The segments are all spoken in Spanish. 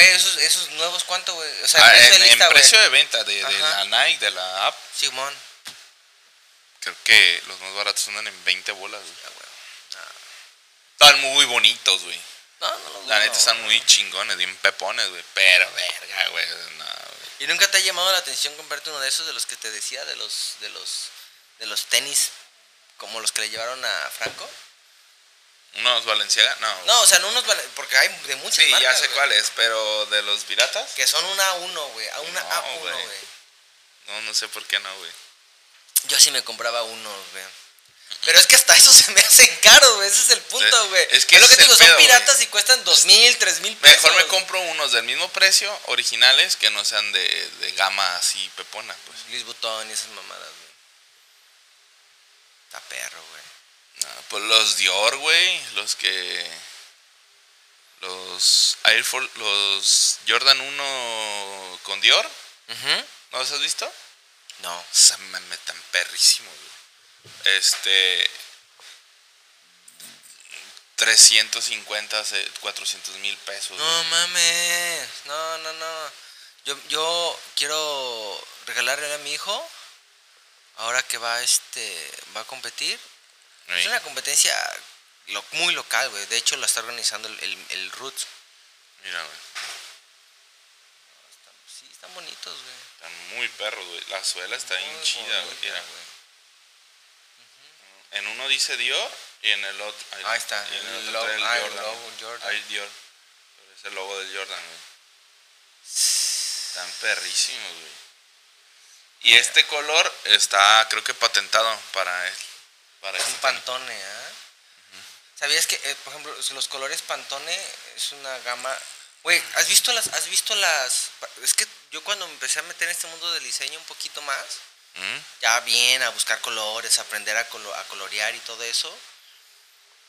Güey, esos, esos nuevos, ¿cuánto, güey? O sea, Ah, precio en, de en lista, güey. precio de venta de, de la Nike, de la app, Simón. creo que los más baratos andan en 20 bolas, güey. Ah, güey. Están muy bonitos, güey. No, no, no. La neta no, están güey. muy chingones, bien pepones, güey. Pero, verga, güey. no. ¿Y nunca te ha llamado la atención comprarte uno de esos de los que te decía, de los, de los, de los tenis, como los que le llevaron a Franco? ¿Unos Valenciaga? No. No, o sea, no unos, vale- porque hay de muchas sí, ya sé cuáles, pero de los piratas. Que son una A1, güey, a una No, A1, güey. No, no sé por qué no, güey. Yo sí me compraba unos, güey. Pero es que hasta eso se me hacen caros, güey. Ese es el punto, güey. es que lo ese que te es digo, el son pedo, piratas y cuestan dos mil, tres mil pesos. Mejor me compro unos del mismo precio, originales, que no sean de, de gama así pepona, pues. Luis Butón y esas mamadas, güey. Está perro, güey. No, pues los Dior, güey, los que... Los Air Force, los Jordan 1 con Dior. ¿no los has visto? No. Esa mame tan perrísimo, güey. Este. 350, se- 400 mil pesos. No güey. mames. No, no, no. Yo, yo quiero regalarle a mi hijo. Ahora que va este va a competir. Es una competencia lo- muy local, güey. De hecho, la está organizando el, el, el Roots. Mira, güey. Están- sí, están bonitos, güey. Están muy perros, güey. La suela está bien Muy chida, güey. Mira. güey. En uno dice Dior y en el otro. Ahí está. y en el El otro logo, trae el ah, el Jordan. logo Jordan. Ahí Dior. Pero es el logo del Jordan, güey. Están perrísimos, güey. Y este color está, creo que patentado para él. Para Es este un Pantone, ¿ah? ¿Sabías que, eh, por ejemplo, los colores Pantone es una gama... Güey, ¿has visto las... ¿Has visto las... Es que yo cuando me empecé a meter en este mundo del diseño un poquito más, ¿Mm? ya bien, a buscar colores, a aprender a, colo- a colorear y todo eso,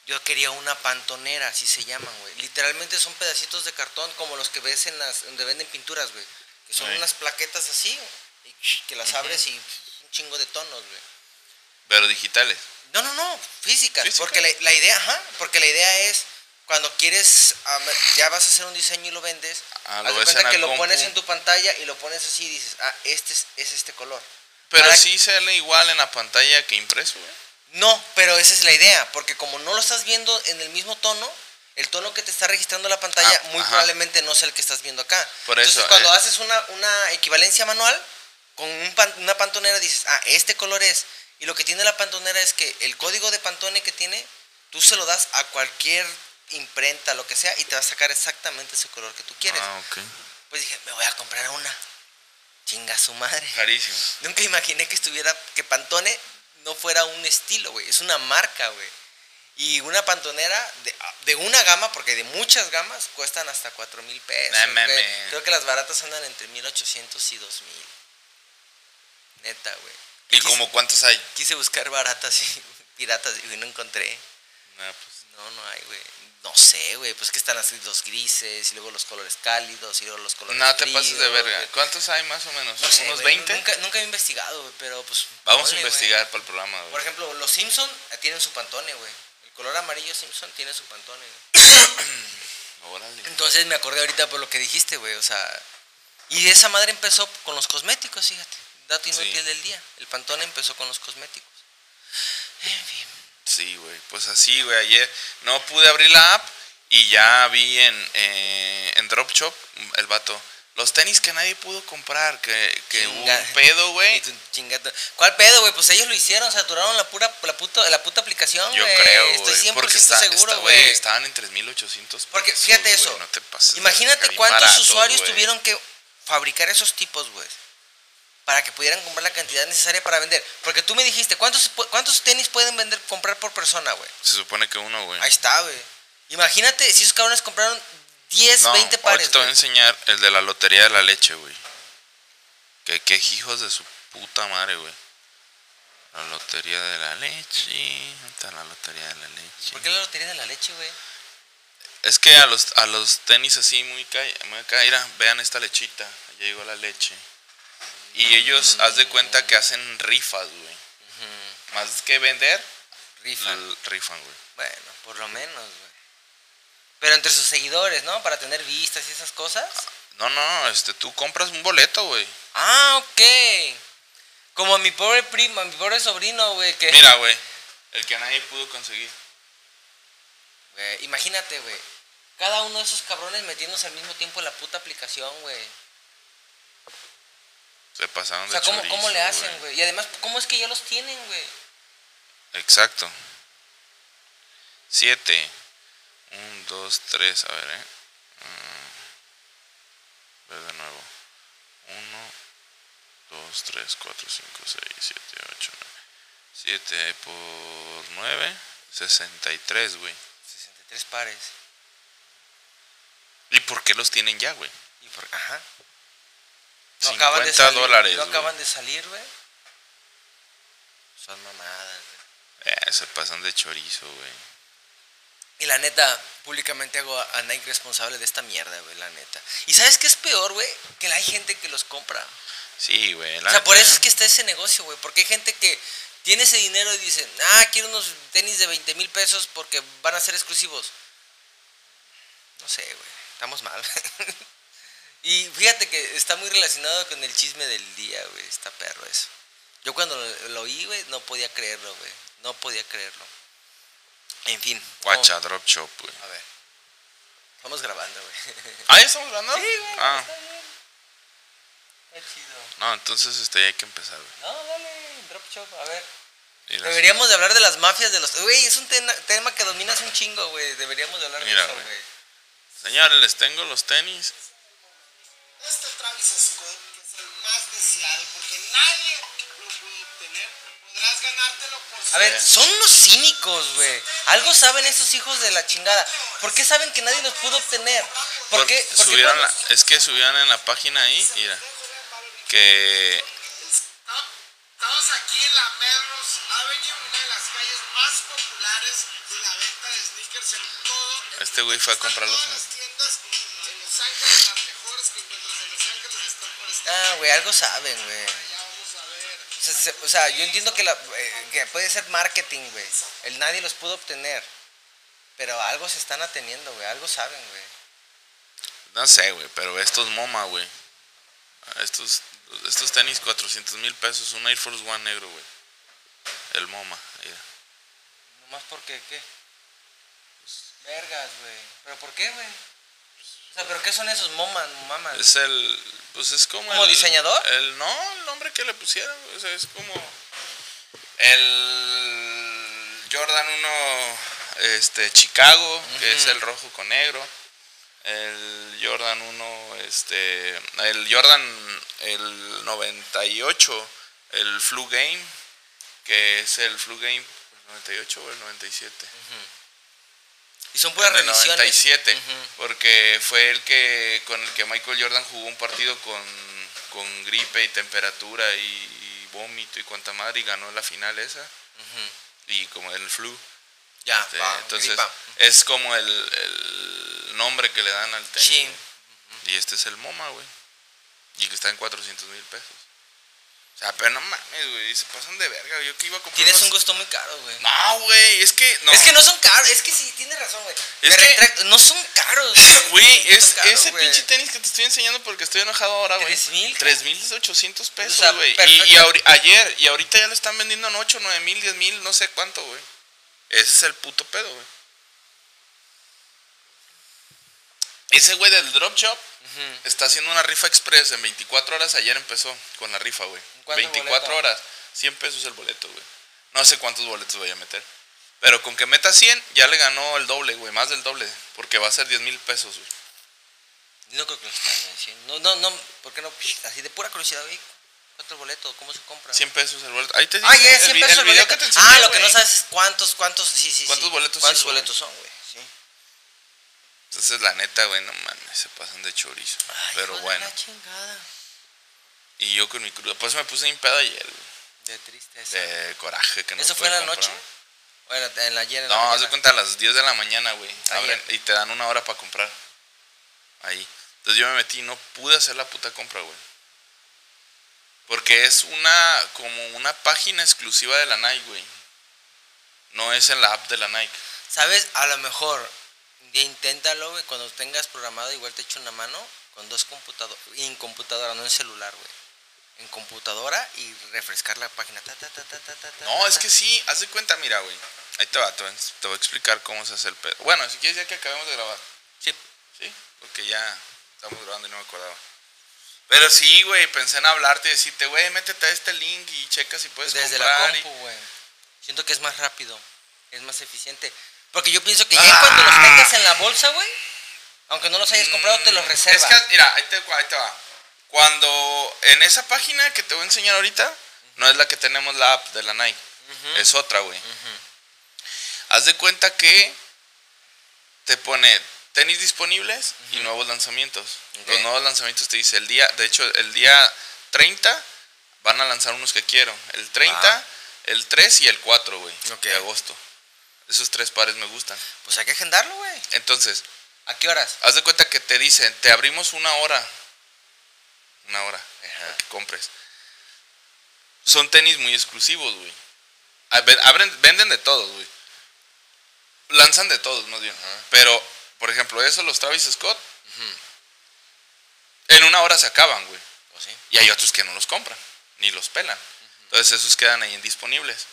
yo quería una pantonera, así se llaman, güey. Literalmente son pedacitos de cartón como los que ves en las... donde venden pinturas, güey. Que son Ay. unas plaquetas así, y que las abres y un chingo de tonos, güey. Pero digitales. No, no, no, físicas. Físicas. Porque la, la idea, ajá, porque la idea es cuando quieres, ya vas a hacer un diseño y lo vendes, Ah, lo cuenta que lo compu. pones en tu pantalla y lo pones así y dices, ah, este es, es este color. Pero Para- sí sale igual en la pantalla que impreso, güey. No, pero esa es la idea, porque como no lo estás viendo en el mismo tono, el tono que te está registrando la pantalla Ah, muy ajá. probablemente no sea el que estás viendo acá. Por Entonces eso, cuando eh. haces una, una equivalencia manual, con un pan- una pantonera dices, ah, este color es. Y lo que tiene la pantonera es que el código de Pantone que tiene, tú se lo das a cualquier imprenta, lo que sea, y te va a sacar exactamente ese color que tú quieres. Ah, ok. Pues dije, me voy a comprar una. Chinga su madre. Carísimo. Nunca imaginé que estuviera, que Pantone no fuera un estilo, güey. Es una marca, güey. Y una pantonera de, de una gama, porque de muchas gamas, cuestan hasta 4 mil pesos. Güey. mames. Creo que las baratas andan entre 1800 y 2000. Neta, güey. ¿Y Quise- como cuántos hay? Quise buscar baratas y piratas y no encontré. Ah, pues, No, no hay, güey. No sé, güey. Pues que están así los grises y luego los colores cálidos y luego los colores. no te pases de verga. ¿Cuántos hay más o menos? No sé, ¿Unos güey, 20? Nunca, nunca he investigado, güey, pero pues. Vamos ponle, a investigar para el programa, güey. Por ejemplo, los Simpson eh, tienen su pantone, güey. El color amarillo Simpson tiene su pantone, güey. Órale. Entonces me acordé ahorita por lo que dijiste, güey. O sea. Y esa madre empezó con los cosméticos, fíjate. Dato inútil Sí. del día. El pantone empezó con los cosméticos. En fin. Sí, güey. Pues así, güey. Ayer no pude abrir la app y ya vi en, eh, en Drop Shop el vato. Los tenis que nadie pudo comprar, que, que hubo un pedo, güey. ¿Cuál pedo, güey? Pues ellos lo hicieron, saturaron la pura la puta, la puta aplicación, Yo creo, Estoy güey. 100% Porque está, seguro, güey. estaban en 3.800 Porque fíjate eso. No te pases. de Imagínate cuántos usuarios tuvieron que fabricar esos tipos, güey. Para que pudieran comprar la cantidad necesaria para vender. Porque tú me dijiste, ¿cuántos, cuántos tenis pueden vender, comprar por persona, güey? Se supone que uno, güey. Ahí está, güey. Imagínate si esos cabrones compraron 10, No, 20 pares. ahorita te voy a enseñar el de la lotería de la leche, güey. Que qué hijos de su puta madre, güey. La lotería de la leche. ¿Dónde está la lotería de la leche? ¿Por qué la lotería de la leche, güey? Es que a los, a los tenis así muy, ca muy mira, vean esta lechita. Allá llegó la leche. Y ellos, haz de cuenta que hacen rifas, güey. Más que vender, Rifan. rifan, güey. Bueno, por lo menos, güey. Pero entre sus seguidores, ¿no? Para tener vistas y esas cosas. No, no, este, tú compras un boleto, güey. Ah, ok. Como mi pobre primo, mi pobre sobrino, güey, que... Mira, güey, el que nadie pudo conseguir. Güey, imagínate, güey. Cada uno de esos cabrones metiéndose al mismo tiempo en la puta aplicación, güey. Se pasaron O sea, de ¿cómo, chorizo, ¿cómo le hacen, güey? Y además, ¿cómo es que ya los tienen, güey? Exacto. Siete. Un, dos, tres, a ver, eh. Mm. Ver de nuevo. Uno, dos, tres, cuatro, cinco, seis, siete, ocho, nueve. Siete por nueve. Sesenta y tres, güey. 63 pares. ¿Y por qué los tienen ya, güey? Y por... Ajá. 50 acaban de salir, dólares, No acaban de salir, güey. Son mamadas, güey. Eh, se pasan de chorizo, güey. Y la neta, públicamente hago a a Nike responsable de esta mierda, güey, la neta. ¿Y sabes qué es peor, güey? Que hay gente que los compra. Sí, güey. O sea, por eso es que está ese negocio, güey. Porque hay gente que tiene ese dinero y dice, ah, quiero unos tenis de 20 mil pesos porque van a ser exclusivos. No sé, güey. Estamos mal. y fíjate que está muy relacionado con el chisme del día, güey. Está perro eso. Yo cuando lo, lo oí, güey, no podía creerlo, güey. No podía creerlo. En fin. Guacha, drop shop, güey. vamos- a ver. Estamos grabando, güey. ¿Ah, ya estamos hablando? Sí, güey. Ah, Está bien. Está chido. no, entonces este, ya hay que empezar, güey. No, dale, drop shop, a ver. Deberíamos de hablar de las mafias de los... Güey, es un tema, tema que dominas un chingo, güey. Deberíamos de hablar Mira, de eso, güey. güey. Señores, les tengo los tenis. Este Travis Scott, que es el más deseado, porque nadie lo pudo obtener, podrás ganártelo por A ver, son unos cínicos, güey. Algo saben esos hijos de la chingada. ¿Por qué saben que nadie los pudo obtener? ¿Por Porque qué? por qué subieron la- es que subieron en la página ahí, mira, que Estamos aquí en la Melrose Avenue, una de las calles más populares de la venta de sneakers en todo. el Este güey fue a Están comprarlos todas en- las tiendas en Los Ángeles, las mejores que encuentras en Los Ángeles están por este Ah, güey, algo saben, güey. O sea, se- o sea, yo entiendo que, la, eh, que puede ser marketing, güey. El nadie los pudo obtener. Pero algo se están ateniendo, güey. Algo saben, güey. no sé, güey, pero estos MoMA, güey. Estos, estos tenis 400 mil pesos, un Air Force One negro, güey. El MoMA, mira. Nomás porque, ¿qué? Vergas, güey. ¿Pero por qué, güey? O sea, ¿pero qué son esos momas, mamas? Es el, pues es como ¿Como el- diseñador? El, no, el nombre que le pusieron, o sea, es como el Jordan 1, este, Chicago, que es el rojo con negro. El Jordan 1, este, el Jordan, el 98, el Flu Game, que es el Flu Game, ¿el 98 o el 97? Y son puras En el revisiones. 97, Ujú. porque fue el que con el que Michael Jordan jugó un partido con, con gripe y temperatura y, vómito y cuanta madre y ganó la final esa y como el flu. Ya, este, va, entonces gripa. es como el, el nombre que le dan al tenis. Sí. Y este es el MoMA, güey. Y que está en 400 mil pesos. Sea, pero no mames, güey, se pasan de verga. Yo que iba a comprar Tienes unos- un gusto muy caro, güey. No, güey, es que no. Es que no son caros, es que sí, tienes razón, güey. Es Me que- retracto, No son caros, Güey, No es ese güey. pinche tenis que te estoy enseñando porque estoy enojado ahora, güey. ¿Tres mil? 3.800 pesos, O sea, güey. y, y ayer, y ahorita ya lo están vendiendo en 8, 9 mil, 10 mil, no sé cuánto, güey. Ese es el puto pedo, güey. Ese güey del drop shop está haciendo una rifa express en 24 horas. Ayer empezó con la rifa, güey. ¿Cuánto el 24 boleto? horas, 100 pesos el boleto, güey. No sé cuántos boletos voy a meter. Pero con que meta 100, ya le ganó el doble, güey. Más del doble. Porque va a ser 10 mil pesos, güey. No creo que lo están diciendo. No, no, no, ¿por qué no? Así de pura curiosidad, güey. ¿Cuánto el boleto? ¿Cómo se compra? 100 pesos el boleto. Ahí te Ah, ya, el 100 pesos el boleto. enseñé, ah, lo que no sabes es cuántos, cuántos, sí, sí, ¿Cuántos sí. boletos ¿Cuántos boletos son, güey? Sí. Entonces, la neta, güey, no mames, se pasan de chorizo. Ay, Pero bueno. la chingada. Y yo con mi cruda. Pues me puse en pedo ayer, güey. De tristeza. De coraje que no ¿Eso fue en la noche? ¿O en la, en la ayer en No, mañana? cuenta a las 10 de la mañana, güey. Abren Y te dan una hora para comprar. Ahí. Entonces yo me metí y no pude hacer la puta compra, güey. Porque es una, como una página exclusiva de la Nike, güey. No es en la app de la Nike. ¿Sabes? A lo mejor Día inténtalo, güey. Cuando tengas programado, igual te echo una mano con dos computadoras. En computadora, no en celular, güey. En computadora y refrescar la página. Ta, ta, ta, No, es que sí, haz de cuenta, mira, güey. Ahí te va, te voy, te voy a explicar cómo se hace el pedo. Bueno, si quieres ya que acabemos de grabar. Sí. Sí, porque ya estamos grabando y no me acordaba. Pero sí, güey, pensé en hablarte y decirte, güey, métete a este link y checa si puedes Desde la comprar. y- compu, güey. Siento que es más rápido. Es más eficiente. Porque yo pienso que ya en Ah. cuanto los tengas en la bolsa, güey. Aunque no los hayas comprado, te los reserva. Es que, mira, ahí te, ahí te va. Cuando en esa página que te voy a enseñar ahorita, no es la que tenemos la app de la Nike, es otra, güey. Haz de cuenta que te pone tenis disponibles y nuevos lanzamientos. Los nuevos lanzamientos te dice el día, de hecho, el día 30 van a lanzar unos que quiero. El 30, Ah. el 3 y el 4, güey, Ok. de agosto. Esos tres pares me gustan. Pues hay que agendarlo, güey. Entonces, ¿A qué horas? Haz de cuenta que te dicen, te abrimos una hora. Una hora. para que compres. Son tenis muy exclusivos, güey. Abren- venden de todos, güey. Lanzan de todos, más bien. Pero, por ejemplo, esos, los Travis Scott, en una hora se acaban, güey. Pues sí. Y hay otros que no los compran, ni los pelan. Entonces esos quedan ahí indisponibles.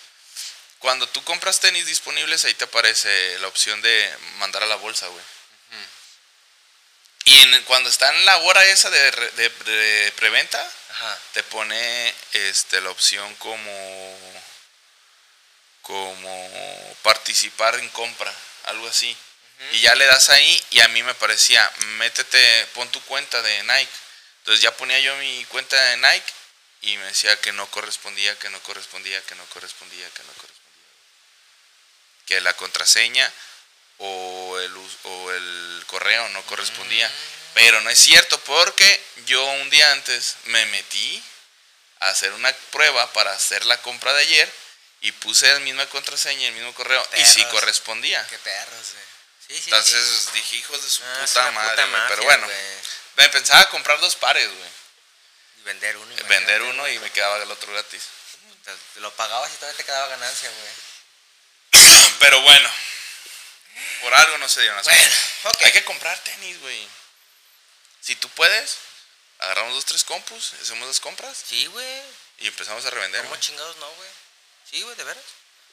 Cuando tú compras tenis disponibles, ahí te aparece la opción de mandar a la bolsa, güey. Y en- cuando está en la hora esa de, de- de preventa, Ajá. te pone este, la opción como, como participar en compra, algo así. Y ya le das ahí y a mí me parecía, métete, pon tu cuenta de Nike. Entonces ya ponía yo mi cuenta de Nike y me decía que no correspondía, que no correspondía, que no correspondía, que no correspondía. Que la contraseña o el, o el correo no correspondía. Pero no es cierto porque yo un día antes me metí a hacer una prueba para hacer la compra de ayer y puse la misma contraseña y el mismo correo y sí correspondía. Qué perros, güey. Sí, sí, Entonces sí. dije, hijos de su Ah, puta madre, puta mafia, Pero bueno, me pensaba comprar dos pares, güey. Y vender uno. Vender uno y me quedaba el otro gratis. Te lo pagabas y todavía te quedaba ganancia, güey. Pero bueno, por algo no se dieron las Bueno, cosas. Hay que comprar tenis, güey. Si tú puedes, agarramos dos, tres compus, hacemos las compras Sí, güey. y empezamos a revender. ¿Cómo chingados no, güey? Sí, güey, de veras.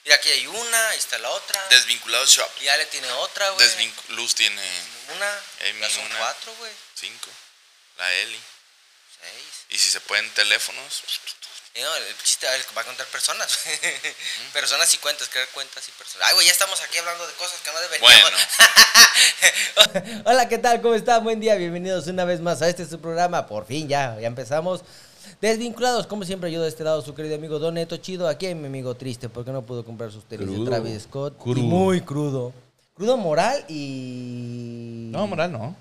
Mira, aquí hay una, ahí está la otra. Desvinculados Shop. Y ya le tiene otra, güey. Luz tiene Una. Ya son una. cuatro, güey. cinco. La Eli. Seis. Y si se pueden teléfonos, Y no, el chiste va a contar personas. Mm. personas y cuentas, crear cuentas y personas. Ay, güey, ya estamos aquí hablando de cosas que no deberíamos. bueno. Hola, ¿qué tal? ¿Cómo están? Buen día, bienvenidos una vez más a este su programa. Por fin ya, ya empezamos. Desvinculados, como siempre, yo de este lado, su querido amigo Don Neto Chido. Aquí hay mi amigo triste porque no pudo comprar sus tenis Crudo. de Travis Scott. Y Crudo. muy crudo. Crudo moral y. No, moral no.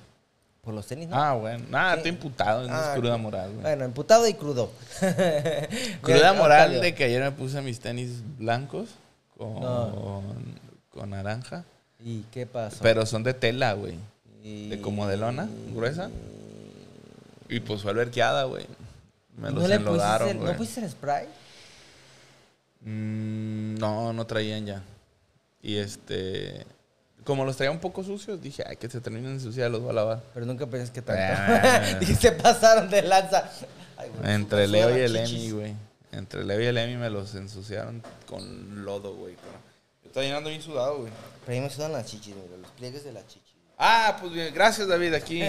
Por los tenis, ¿no? Ah, bueno. Nada, Sí. estoy imputado. No Ah, es cruda moral, güey. Bueno, emputado y crudo. Cruda moral de que ayer me puse mis tenis blancos con, No. con naranja. ¿Y qué pasó? Pero son de tela, güey. Y- De como de lona, gruesa. Y pues fue alberqueada, güey. Me ¿No los le enlodaron, güey. ¿No pusiste el spray? Mm, no, no traían ya. Y este... Como los traía un poco sucios, dije, ay, que se terminen de ensuciar, los voy a lavar. Pero nunca pensé que tanto. Ah. Dije, se pasaron de lanza. Ay, güey, Entre Leo las y el chichis. Emi, güey. Entre Leo y el Emi me los ensuciaron con lodo, güey. Yo estaba llenando bien sudado, güey. Pero ahí me sudan las chichis, mira, los pliegues de la chichi. Ah, pues bien, gracias David, aquí.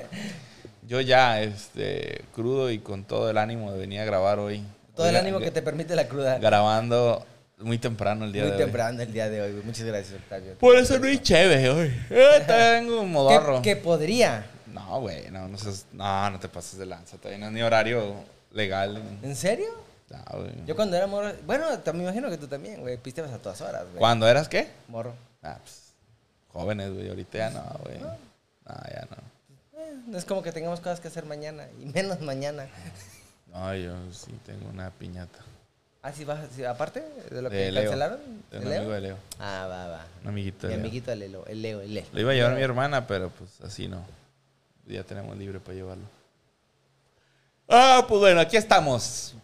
Yo ya, este, crudo y con todo el ánimo de venir a grabar hoy. Todo el ánimo que te permite la cruda. Grabando muy temprano el día Muy de hoy. temprano el día de hoy, güey. Muchas gracias, Octavio. Por eso no hay chévere hoy. Eh, tengo un modorro. Que, que podría. No, güey, no, no, seas- no, no te pases de lanza. Todavía no es ni horario legal. ¿En serio? No, güey. Yo cuando era morro. Bueno, te- me imagino que tú también, güey. Pisteabas a todas horas, güey. ¿Cuándo eras qué? Morro. Ah, pues, jóvenes, güey. Ahorita ya no, güey. No, ya no. Eh, no es como que tengamos cosas que hacer mañana. Y menos mañana. No, yo sí tengo una piñata. Ah, sí, vas. sí, aparte de lo que De Leo. cancelaron. De ¿de un Leo? amigo de Leo. Ah, va, va. Un amiguito de Mi Leo. amiguito el Leo, el Leo, el Leo. Lo iba a llevar mi hermana, pero pues así no. Ya tenemos libre para llevarlo. Ah, pues bueno, aquí estamos.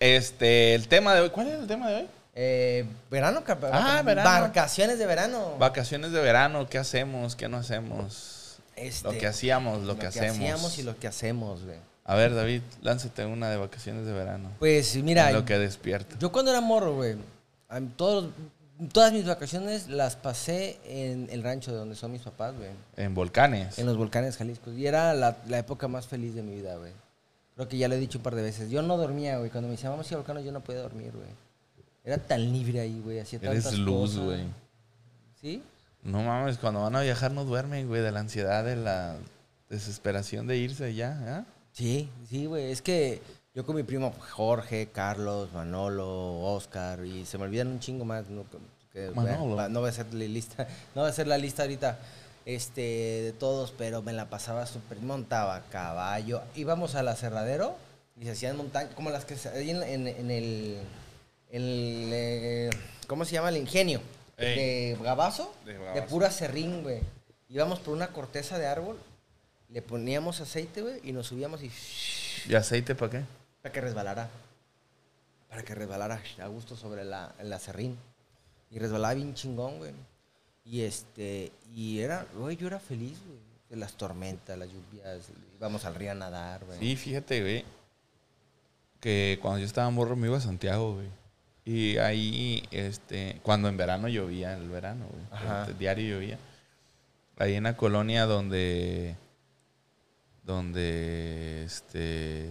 Este, el tema de hoy. ¿Cuál es el tema de hoy? Eh, verano, cap- Ah, verano. Vacaciones de verano. Vacaciones de verano, ¿qué hacemos? ¿Qué no hacemos? Este, Lo que hacíamos, lo, que, hacemos. hacíamos y lo que hacemos, güey. A ver, David, lánzate una de vacaciones de verano. Pues mira, En lo que despierta. yo cuando era morro, güey, todos, todas mis vacaciones las pasé en el rancho de donde son mis papás, güey. En volcanes. En los volcanes Jalisco. Y era la, la época más feliz de mi vida, güey. Creo que ya lo he dicho un par de veces. Yo no dormía, güey. Cuando me decían, vamos a volcanes, yo no podía dormir, güey. Era tan libre ahí, güey. Hacía Eres tantas luz, güey. ¿Sí? No mames, cuando van a viajar no duermen, güey, de la ansiedad, de la desesperación de irse ya, ¿ya? Sí, sí, güey. Es que yo con mi primo Jorge, Carlos, Manolo, Oscar, y se me olvidan un chingo más. No, que- Manolo. va- no voy a hacer la lista, no voy a hacer la lista ahorita este, de todos, pero me la pasaba súper. Montaba a caballo. Íbamos al aserradero y se hacían montañas, como las que se hay en, en- en el, en el, eh, ¿Cómo se llama? El ingenio. Ey. De Gabazo. De De, pura serrín, güey. Íbamos por una corteza de árbol, le poníamos aceite, güey, y nos subíamos y... ¿Y aceite para qué? Para que resbalara. Para que resbalara a gusto sobre la, el acerrín. Y resbalaba bien chingón, güey. Y este, y era, güey, yo era feliz, güey. De las tormentas, las lluvias, íbamos al río a nadar, güey. Sí, fíjate, güey, que cuando yo estaba morro me iba a Santiago, güey. Y ahí, este, cuando en verano llovía, el verano, güey. Este, diario llovía. Ahí en la colonia donde, donde, este,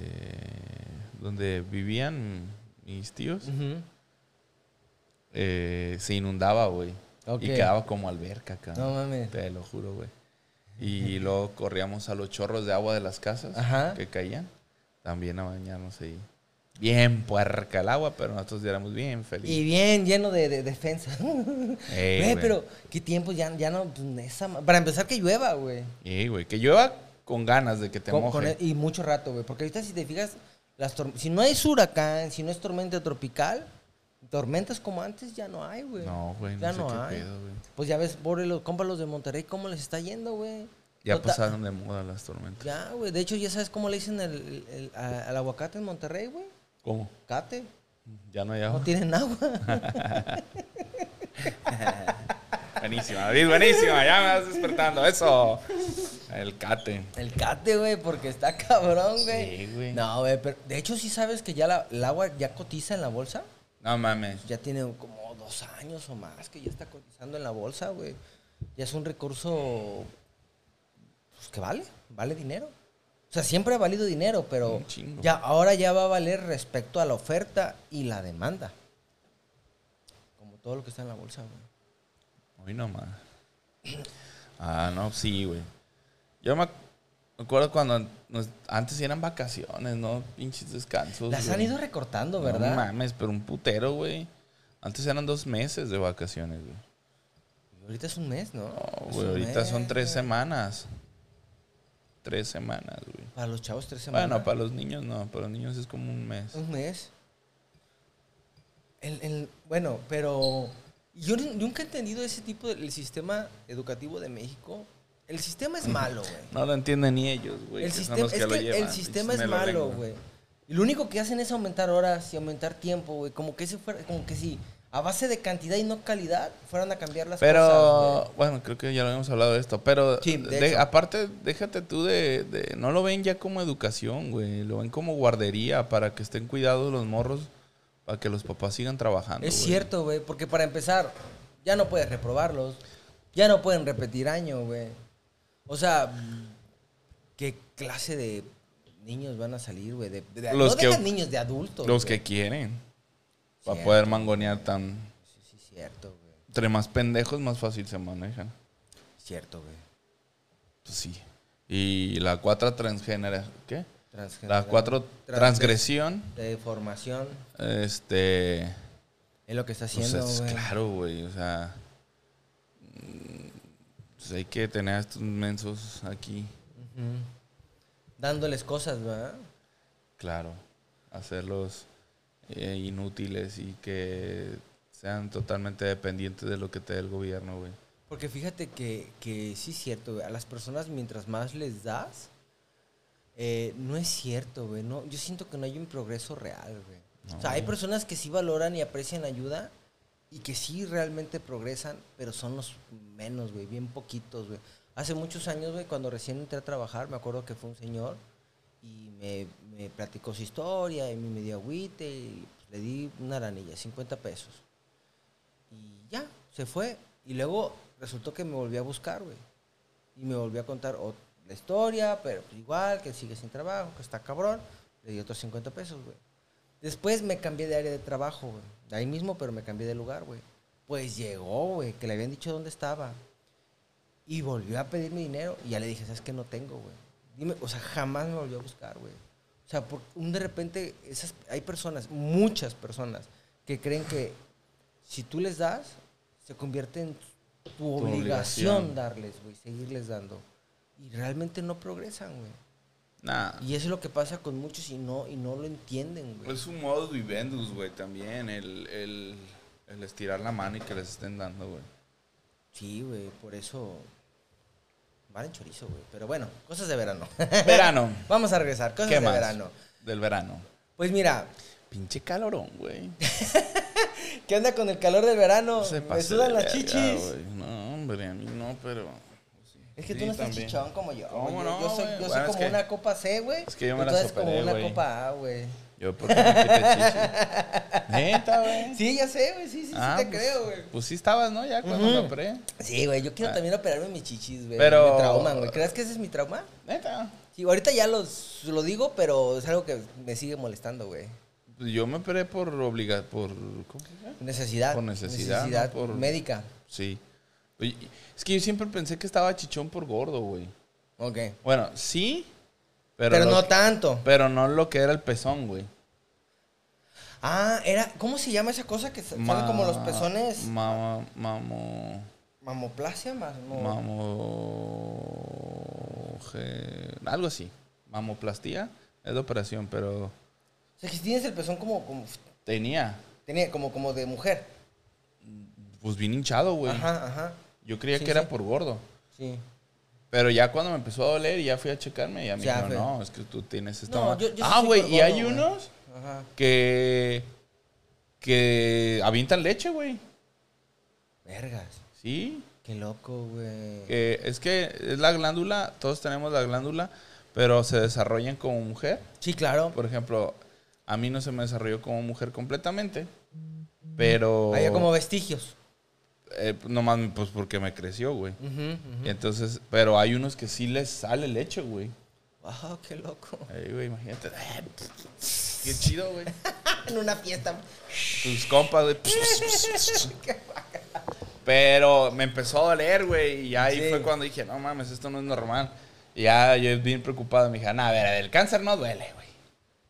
donde vivían mis tíos, eh, se inundaba, güey. Y quedaba como alberca acá. No mames. Te lo juro, güey. Y luego corríamos a los chorros de agua de las casas Ajá. que caían. También a bañarnos ahí. Bien puerca el agua, pero nosotros ya éramos bien Y felices. bien lleno de, de defensa. Ey, Güey, pero qué tiempo ya, ya no. pues, esa para empezar, que llueva, güey. Y, güey, que llueva con ganas de que te Con- moje. con el- y mucho rato, güey. Porque ahorita, si te fijas, las si no es huracán, si no es tormenta tropical, tormentas como antes ya no hay, güey. No, güey, no Ya sé no qué hay. pedo, güey. Pues ya ves, pobre los compas los de Monterrey, ¿cómo les está yendo, güey? Ya pasaron de moda las tormentas. Ya, güey. De hecho, ya sabes cómo le dicen el, el- a- al aguacate en Monterrey, güey. ¿Cómo? Cate. Ya no hay No agua. tienen agua. Buenísima, David, buenísima. Ya me vas despertando. Eso. El cate. el cate, güey, porque está cabrón, güey. Sí, güey. No, güey, pero de hecho, sí sabes que ya la- el agua ya cotiza en la bolsa. No mames. Ya tiene como dos años o más que ya está cotizando en la bolsa, güey. Ya es un recurso pues, que vale, vale dinero. O sea, siempre ha valido dinero, pero ya ahora ya va a valer respecto a la oferta y la demanda. Como todo lo que está en la bolsa, güey. Hoy nomás. Ah, no, sí, güey. Yo me ac- me acuerdo cuando nos- antes eran vacaciones, ¿no? Pinches descansos. Las güey. han ido recortando, No ¿verdad? mames, pero un putero, güey. Antes eran dos meses de vacaciones, güey. ahorita es un mes, ¿no? No, Es güey, un ahorita son tres semanas. Tres semanas, güey. Para los chavos, tres semanas. Bueno, para los niños no, para los niños es como un mes. Un mes. El, el- bueno, pero yo nunca he entendido ese tipo del sistema educativo de México. El sistema es malo, güey. No lo entienden ni ellos, güey. El sistema, es lo que llevan, el sistema pinches es malo, güey. Y lo único que hacen es aumentar horas y aumentar tiempo, güey. Como que ese fuera, como que si a base de cantidad y no calidad fueran a cambiar las Pero, cosas. güey. bueno, creo que ya lo habíamos hablado de esto. Pero, Sí, de de- aparte, déjate tú de, de- No lo ven ya como educación, güey. Lo ven como guardería para que estén cuidados los morros, para que los papás sigan trabajando. Es cierto, güey, porque para empezar, ya no puedes reprobarlos, ya no pueden repetir año, güey. O sea, ¿qué clase de niños van a salir, güey? De, de- Los no que- dejan niños de adultos. Los que quieren. Para poder mangonear tan. Sí, sí, cierto, güey. Entre más pendejos, más fácil se manejan. Cierto, güey. Pues sí. Y la cuatro transgénera. ¿Qué? La cuatro Transgres- transgresión. De formación Este. es lo que está Pues haciendo, es güey. claro, güey. O sea. mm, Pues hay que tener a estos mensos aquí. Dándoles cosas, ¿verdad? Claro. Hacerlos eh, inútiles y que sean totalmente dependientes de lo que te dé el gobierno, güey. Porque fíjate que, que sí es cierto, güey. A las personas mientras más les das, eh, no es cierto, güey. No, yo siento que no hay un progreso real, güey. o sea, hay personas que sí valoran y aprecian ayuda y que sí realmente progresan, pero son los menos, güey, bien poquitos, güey. Hace muchos años, güey, cuando recién entré a trabajar, me acuerdo que fue un señor y me, me platicó su historia y me, dio agüite y pues, le di una aranilla, 50 pesos. Y ya, se fue. Y luego resultó que me volvió a buscar, güey. Y me volvió a contar ot- la historia, pero pues igual, que sigue sin trabajo, que está cabrón. Le di otros 50 pesos, güey. Después me cambié de área de trabajo, güey. De ahí mismo, pero me cambié de lugar, güey. Pues llegó, güey, que le habían dicho dónde estaba. Y volvió a pedirme dinero. Y ya le dije, ¿sabes qué? No tengo, güey. Dime, o sea, jamás me volvió a buscar, güey. O sea, por un de repente, esas, hay personas, muchas personas, que creen que si tú les das, se convierte en tu obligación, obligación. darles, güey, seguirles dando. Y realmente no progresan, güey. Nah. Y eso es lo que pasa con muchos y no, y no lo entienden, güey. Es un modus vivendus, güey, también. El, el, el estirar la mano y que les estén dando, güey. Sí, güey, por eso valen chorizo, güey. Pero bueno, cosas de verano. Verano. Vamos a regresar, cosas ¿Qué de más? verano. Del verano. Pues mira, Pinche calorón, güey. ¿qué onda con el calor del verano? Se Me sudan las verga, chichis. No, hombre, a mí no, pero... Es que Sí, tú no estás también. chichón como yo. ¿Cómo no, Yo soy, yo Bueno, como que- una copa C, güey. es que yo me la eres como superé, una copa A, güey. Yo porque me quité chichi. Neta, güey. Sí, ya sé, güey. Sí, sí, Ah, sí te pues, creo, güey. Pues sí estabas, ¿no? Ya cuando me operé. Sí, güey. Yo quiero Ah. también operarme mis chichis, güey. Pero- Me trauman, güey. ¿Crees que ese es mi trauma? Neta. Sí, ahorita ya los, lo digo, pero es algo que me sigue molestando, güey. Pues yo me operé por obliga... Por... ¿Cómo se llama? Necesidad. Por necesidad, Necesidad no por- médica. Sí. Oye, es que yo siempre pensé que estaba chichón por gordo, güey. Ok. Bueno, sí, pero, Pero, no que- tanto. pero no lo que era el pezón, güey. Ah, era. ¿Cómo se llama esa cosa que sa- salen Ma- como los pezones? Mama, mamo, Mamoplasia, más. mamo, algo así. Mamoplastía es la operación, pero O sea, que tienes el pezón como, como tenía, tenía como, como de mujer. pues bien hinchado, güey. Ajá, ajá. Yo creía Sí, que era por gordo. Sí. Pero ya cuando me empezó a doler y ya fui a checarme, ya me Ya dijeron, fue. no, es que tú tienes esta No, mamá". yo- yo sí Ah, güey, y hay unos Ajá. que que avientan leche, güey. Vergas. Sí. Qué loco, güey. Es que es la glándula, todos tenemos la glándula, pero se desarrollan como mujer. Sí, claro. Por ejemplo, a mí no se me desarrolló como mujer completamente, pero... Había como vestigios. Eh, nomás pues porque me creció, güey. Y entonces, pero hay unos que sí les sale leche, güey. Wow, qué loco. Ahí, güey, imagínate. Qué chido, güey. en una fiesta. Tus compas, güey. Pero me empezó a doler, güey. Y ahí Sí. fue cuando dije, no mames, esto no es normal. Y ya yo bien preocupado me dije, no, a ver, el cáncer no duele, güey.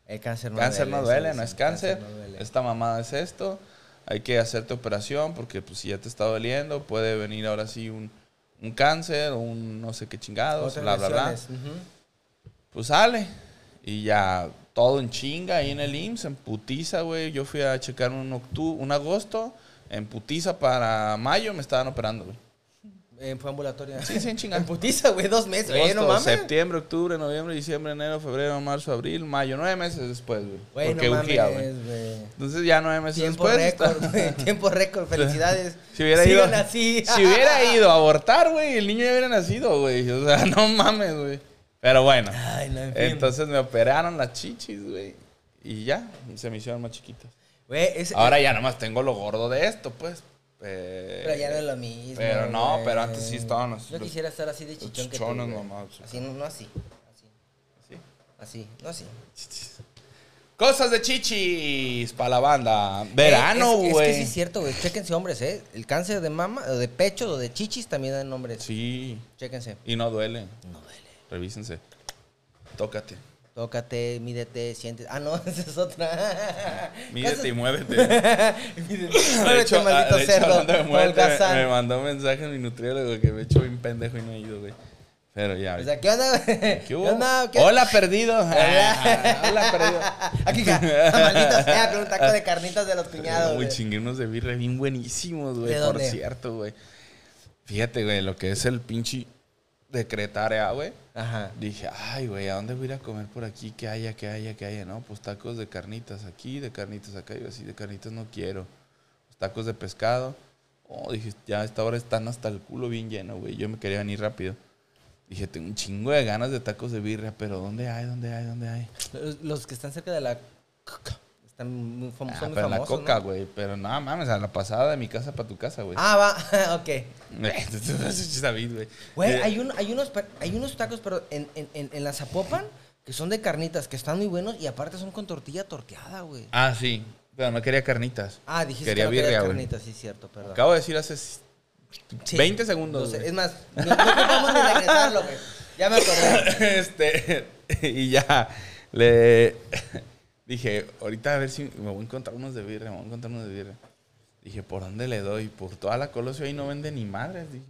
El cáncer no cáncer duele. no duele, no es cáncer. no duele. Esta mamada es esto. Hay que hacerte operación porque pues si ya te está doliendo, puede venir ahora sí un, un cáncer o un no sé qué chingados, bla, bla, bla. Pues sale. Y ya todo en chinga ahí en el IMSS, en putiza, güey. Yo fui a checar un, octu un agosto, en putiza para mayo me estaban operando, güey. Eh, fue ambulatoria. Sí, sí, en chinga. En putiza, güey, dos meses. Güey, no Agosto, mames. septiembre, octubre, noviembre, diciembre, enero, febrero, marzo, abril, mayo. Nueve meses después, güey. Güey, Porque no urgía, güey. Entonces ya nueve meses Tiempo después. récord, está- güey. Tiempo récord. Felicidades. Si hubiera Sigan ido, así. si hubiera ido a abortar, güey, el niño ya hubiera nacido, güey. O sea, no mames, güey. Pero bueno. Ay, no, en fin. Entonces me operaron las chichis, güey. Y ya, se me hicieron más chiquitas. Güey, es- Ahora ya nomás tengo lo gordo de esto, pues. Pe- Pero ya no es lo mismo. Pero no, güey. pero antes sí estaban los- Yo quisiera estar así de chichón que tú, güey. mamá. Así, no, no así. Así. Sí. Así, no así. Cosas de chichis para la banda. Verano, Eh, es- güey. Es, que sí es cierto, güey. Chéquense, hombres, ¿eh? El cáncer de mama, o de pecho, o de chichis también dan nombres. Sí. Chéquense. Y no duele. No duele. Revísense. Tócate. Tócate, mídete, sientes. Ah, no, esa es otra. Mídete y muévete. Mídete, De muévete, hecho, maldito de hecho, cerdo. hablando de muerte, holgazán. me mandó un mensaje en mi nutriólogo que me he hecho bien pendejo y no he ido, güey. Pero ya. O sea, ¿qué onda? ¿Qué hubo? onda? ¿Qué- Hola, perdido. Ah, Hola, perdido. Aquí, ja, maldito sea, con un taco de carnitas de los cuñados. Muy güey. chingué unos de birra bien buenísimos, güey. ¿De Por cierto, güey. Fíjate, güey, lo que es el pinche decretarea, güey. Ajá. Dije, ay, güey, ¿a dónde voy a ir a comer por aquí? Que haya, que haya, que haya, ¿no? Pues tacos de carnitas aquí, de carnitas acá. Y yo así, de carnitas no quiero. Pues tacos de pescado. Oh, dije, ya a esta hora están hasta el culo bien lleno, güey. Yo me quería venir rápido. Dije, tengo un chingo de ganas de tacos de birria, pero ¿dónde hay? ¿Dónde hay? ¿Dónde hay? Los, que están cerca de la están muy, fam- Ah, son muy pero la famosos, coca, ¿no? güey. Pero no mames, a la pasada de mi casa para tu casa, güey. Ah, va, ok. David, güey. Güey, Eh, hay, un, hay, unos, hay unos tacos, pero en, en, en, en la Zapopan, que son de carnitas, que están muy buenos y aparte son con tortilla torteada, güey. Ah, sí. Pero no quería carnitas. Ah, dijiste Quería que no birria, carnitas, sí, cierto, perdón. Acabo de decir hace Sí. 20 segundos. No sé, es más, no, no ni regresarlo, güey. Ya me acordé. este, y ya le dije, ahorita a ver si me voy a encontrar unos de birria, me voy a encontrar unos de birria. Dije, ¿por dónde le doy? Por toda la Colosio ahí no vende ni madres. Dije,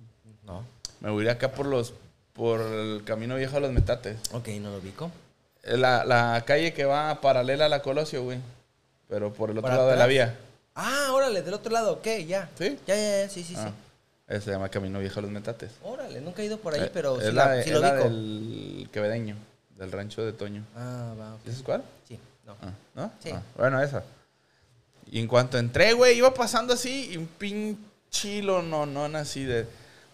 No. me voy a ir acá por los por el camino viejo a los metates. Ok, no lo ubico. La, la calle que va paralela a la Colosio, güey. Pero por el otro ¿Para lado de la vía. Ah, órale, del otro lado, ok, ya. ¿Sí? Ya, ya, ya, sí, sí, Ah, sí. ese se llama Camino Viejo a los Metates. Órale, nunca he ido por ahí, Eh, pero es sí, la, la, de- sí es lo la ubico. del quevedeño, del rancho de Toño. Ah, va, ok. ¿Ese es cuál? Sí, no. Ah, ¿No? Sí. Ah, bueno, esa. Y en cuanto entré, güey, iba pasando así y un pinchilo no, no, así de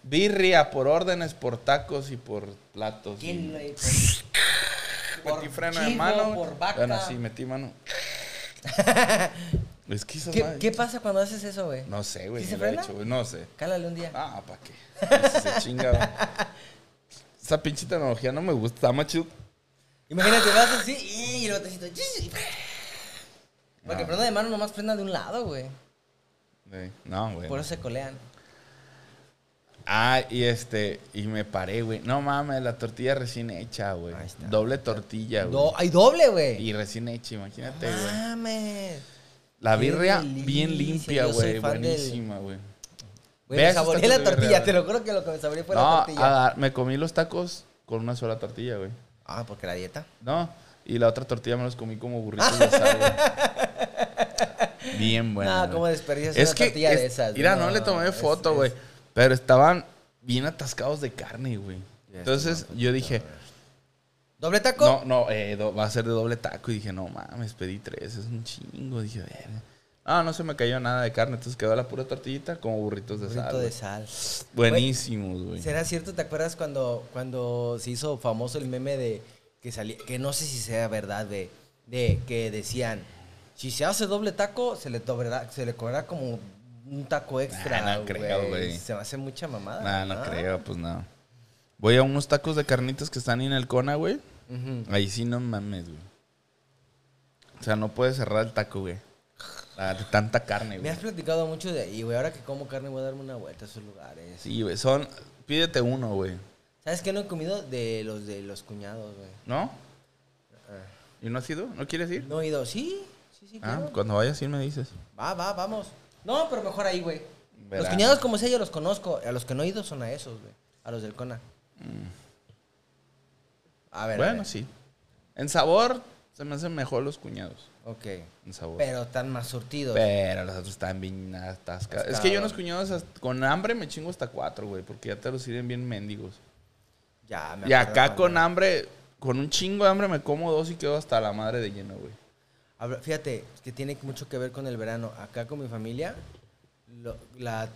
birria por órdenes, por tacos y por platos. ¿Quién lo hecho? Metí freno de mano. por vaca. Bueno, sí, metí mano. es que esas ¿Qué, madres- ¿Qué pasa cuando haces eso, güey? No sé, güey. ¿Sí se he hecho, No sé. Cálale un día. Ah, ¿para qué? Se chinga. Esa pinche tecnología no me gusta. Está más chido. Imagínate, vas así y el botecito. Porque freno de mano nomás frena de un lado, güey. No, güey. Por eso se colean. Ah, y este, y me paré, güey. No mames, la tortilla recién hecha, güey. Ahí está. Doble tortilla, güey. Do- hay doble, güey. Y recién hecha, imagínate, güey. mames. La qué birria delicia, bien limpia, yo soy güey. fan del- Buenísima, güey. Güey, Ve me saboreé la birria, tortilla, güey. te lo juro que lo que me saboreé fue la No, tortilla. me comí los tacos con una sola tortilla, güey. Ah, porque la dieta. No, y la otra tortilla me los comí como burritos de sal, güey. Bien bueno. no, cómo desperdicias una tortilla de esas. Mira, no, le tomé es- foto, es- güey. Pero estaban bien atascados de carne, güey. Ya Entonces yo dije, ¿Doble taco? no, no, eh, do- va a ser de doble taco. Y dije, no mames, pedí tres, es un chingo. Dije, verga. No, no se me cayó nada de carne, entonces quedó la pura tortillita como burritos de Burrito sal. de güey. sal. Buenísimos, güey. ¿Será cierto? ¿Te acuerdas cuando, cuando se hizo famoso el meme de que salía, que no sé si sea verdad, de, de que decían, si se hace doble taco, se le, cobrará, se le cobrará como un taco extra. Nah, no creo, güey. Se me hace mucha mamada. Nah, no creo, pues no. Voy a unos tacos de carnitas que están ahí en el Cona, güey. Ahí sí no mames, güey. O sea, no puedes cerrar el taco, güey. Ah, De tanta carne, Me güey. has platicado mucho de ahí, güey. Ahora que como carne voy a darme una vuelta a esos lugares. Sí, güey. Son. Pídete uno, güey. ¿Sabes qué no he comido? De los de los cuñados, güey. ¿No? ¿Y no has ido? ¿No quieres ir? No he ido. Sí, sí, sí, Ah, claro. cuando vayas sí me dices. Va, va, vamos. No, pero mejor ahí, güey. Los cuñados como sea yo los conozco. A los que no he ido son a esos, güey. A los del Cona. A ver. a bueno, ver. sí. En sabor se me hacen mejor los cuñados. Ok. En sabor. Pero están más surtidos. Pero los otros están bien atascados. Es que yo unos cuñados con hambre me chingo hasta cuatro, güey. Porque ya te los sirven bien mendigos. Ya, me Y acá con hambre, con un chingo de hambre me como dos y quedo hasta la madre de lleno, güey. Habla- Fíjate, que tiene mucho que ver con el verano. Acá con mi familia, lo- la,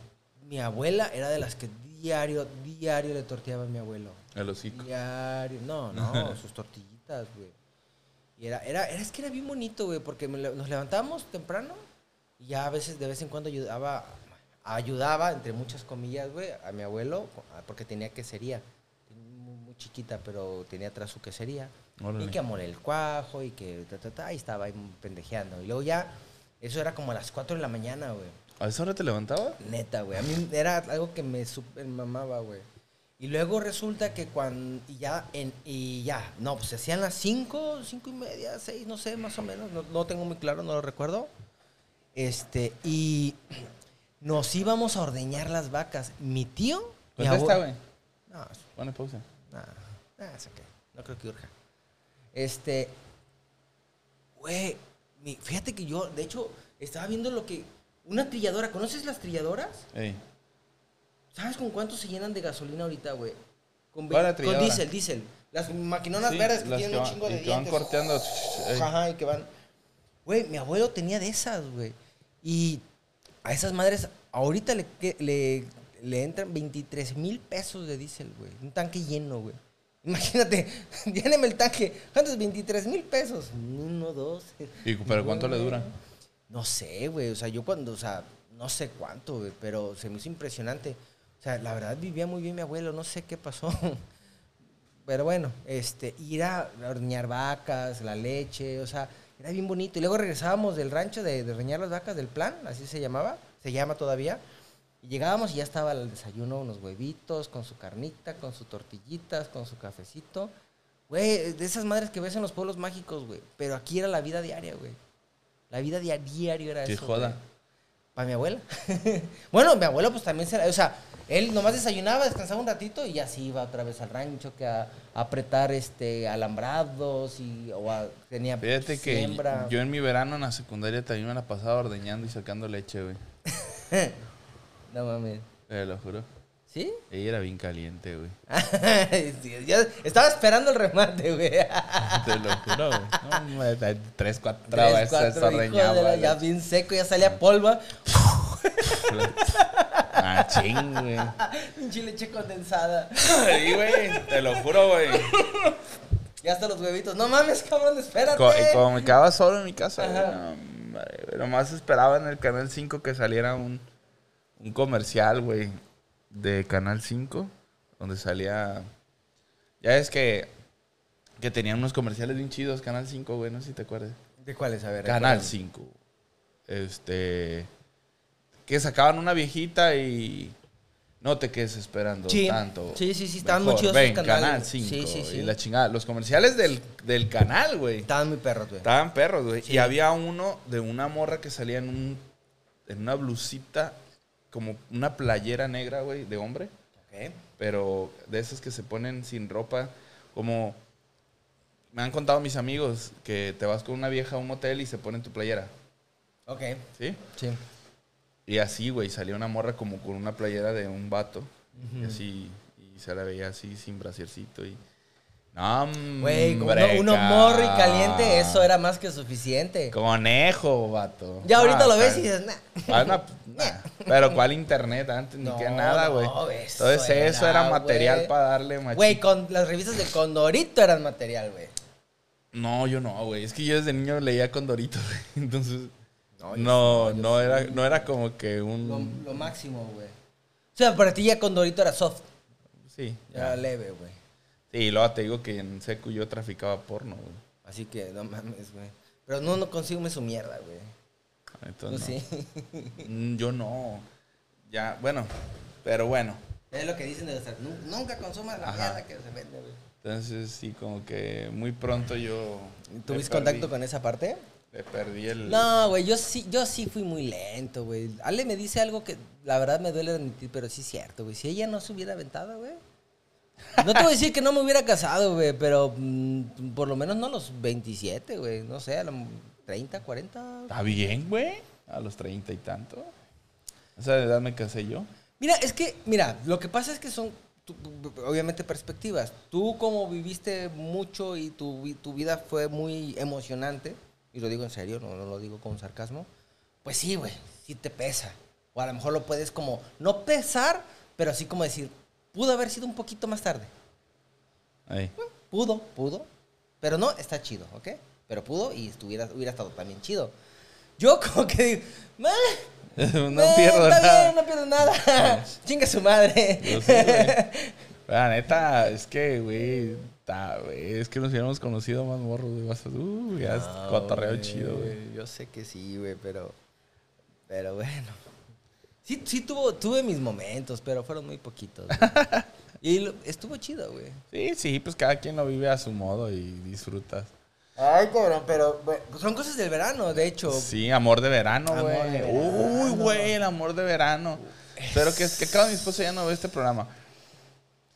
mi abuela era de las que diario, diario le torteaba a mi abuelo. El hocico. Diario. No, no, sus tortillitas, güey. Y era, era, era, es que era bien bonito, güey, porque me nos levantábamos temprano y ya a veces, de vez en cuando ayudaba, ayudaba, entre muchas comillas, güey, a mi abuelo, porque tenía quesería. Muy, muy chiquita, pero tenía atrás su quesería. Órale. Y que amor el cuajo y que ta, ta, ta, y estaba ahí pendejeando. Y luego ya, eso era como a las 4 de la mañana, güey. ¿A esa hora te levantabas? Neta, güey. A mí era algo que me super mamaba, güey. Y luego resulta que cuando. Y ya, en, y ya. No, pues se hacían las 5, 5 y media, 6, no sé, más o menos. No, no tengo muy claro, no lo recuerdo. Este, y nos íbamos a ordeñar las vacas. Mi tío. mi Contesta, abue- güey. No, Pone pausa. no, no, es. No creo que urja. Este. Güey, fíjate que yo, de hecho, estaba viendo lo que. Una trilladora, ¿conoces las trilladoras? Ey. ¿Sabes con cuánto se llenan de gasolina ahorita, güey? Con, ¿Cuál es la con diésel, diésel. Las maquinonas Sí, verdes que tienen que un van- chingo de y que van corteando. Ajá, y que van. Güey, mi abuelo tenía de esas, güey. Y A esas madres, ahorita le, le, le entran 23 mil pesos de diésel, güey. Un tanque lleno, güey. Imagínate, lléneme el tanque. ¿Cuántos? 23 mil pesos. Uno, dos. ¿Y, ¿Pero cuánto le dura? No sé, güey. O sea, yo cuando, o sea, no sé cuánto, güey, pero se me hizo impresionante. O sea, la verdad vivía muy bien mi abuelo, no sé qué pasó. Pero bueno, este, ir a ordeñar vacas, la leche, o sea, era bien bonito. Y luego regresábamos del rancho de, de ordeñar las vacas del plan, así se llamaba, se llama todavía. Y llegábamos y ya estaba el desayuno, unos huevitos, con su carnita, con sus tortillitas, con su cafecito. Güey, de esas madres que ves en los pueblos mágicos, güey. Pero aquí era la vida diaria, güey. La vida dia- diario era Qué eso. joda. Para mi abuela. bueno, mi abuelo pues también se la- O sea, él nomás desayunaba, descansaba un ratito y ya se iba otra vez al rancho que a, a apretar este alambrados y o a- tenía Fíjate que yo en mi verano en la secundaria también me la pasaba ordeñando y sacando leche, güey. No mames. Te lo juro. ¿Sí? Ella era bien caliente, güey. Sí, yo estaba esperando el remate, güey. Te lo juro, güey. No, tres, cuatro Tres, veces cuatro, hijo de ordeñaba. la- ya bien seco, ya salía polva. Machín, güey. Pinche leche condensada. Sí, güey. Te lo juro, güey. Ya hasta los huevitos. No mames, cabrón, espérate. Co- y como me quedaba solo en mi casa, güey, nomás esperaba en el Canal 5 que saliera un, un comercial, güey, de Canal 5, donde salía... Ya es que, que tenían unos comerciales bien chidos, Canal 5, güey, no sé si te acuerdas. ¿De cuáles? A ver. Canal recuérdame. 5. Este... Que sacaban una viejita y... No te quedes esperando Sí. tanto. Sí, sí, sí, estaban muy chidos Ven, esos canales. Canal 5. Sí, sí, sí. Y la chingada. Los comerciales del, del canal, güey. Estaban muy perros, güey. Estaban perros, güey. Sí. Y había uno de una morra que salía en un en una blusita como una playera negra, güey, de hombre, Ok. pero de esas que se ponen sin ropa, como me han contado mis amigos que te vas con una vieja a un motel y se ponen tu playera, Ok. ¿sí? Sí. Y así, güey, salía una morra como con una playera de un vato, y así y se la veía así sin brasiercito y no, Güey, uno, uno morro y ca- caliente, eso era más que suficiente. Conejo, vato. Ya ahorita Ah, lo ves y dices, nah. Ah, no, nah. Pero ¿cuál internet antes? Ni No, que nada, no, güey. eso Entonces eso era, material para darle machín. Güey, con las revistas de Condorito eran material, güey. No, yo no, güey. Es que yo desde niño leía Condorito, güey. Entonces, No, no, era, no era como que un... lo máximo, güey. O sea, para ti ya Condorito era soft. Sí, Era ya. leve, güey. Sí, y luego te digo que en secu yo traficaba porno, güey. Así que no mames, güey. Pero no, no consigue su mierda, güey. Tú Entonces, no. Mm, Yo no. Ya, bueno. Pero bueno. Es lo que dicen de los nu- Nunca consumas la Ajá. mierda que se vende, güey. Entonces, sí, como que muy pronto yo... ¿Tuviste contacto con esa parte? Le perdí el... No, güey, yo sí, yo sí fui muy lento, güey. Ale me dice algo que la verdad me duele admitir, pero sí es cierto, güey. Si ella no se hubiera aventado, güey. No te voy a decir que no me hubiera casado, güey, pero mm, por lo menos no a los 27, güey. No sé, a los 30, 40. Está bien, güey. A los treinta y tanto. Esa edad me casé yo. Mira, es que, mira, lo que pasa es que son, tu- obviamente, perspectivas. Tú como viviste mucho y tu, tu vida fue muy emocionante, y lo digo en serio, no, no lo digo con sarcasmo, pues sí, güey, sí te pesa. O a lo mejor lo puedes como, no pesar, pero así como decir, pudo haber sido un poquito más tarde. Ahí. Pudo, pudo. Pero no, está chido, ¿ok? Pero pudo y estuviera, hubiera estado también chido. Yo como que digo, "Meh, no pierdo nada. bien, no pierdo nada. Chinga su madre. Yo sé, güey. La neta, es que, güey, ta, güey, es que nos hubiéramos conocido más morros, güey. vas a- Uh, ya es No, cotorreo güey, chido, güey. Yo sé que sí, güey, pero. Pero bueno. Sí, sí tuvo, tuve mis momentos, pero fueron muy poquitos. güey. y lo- estuvo chido, güey. Sí, sí, pues cada quien lo vive a su modo y disfrutas. Ay, cabrón, pero son cosas del verano, de hecho. Sí, amor de verano, Amor güey. de Uy, güey, el amor de verano. Espero que, que cada mi esposa ya no ve este programa.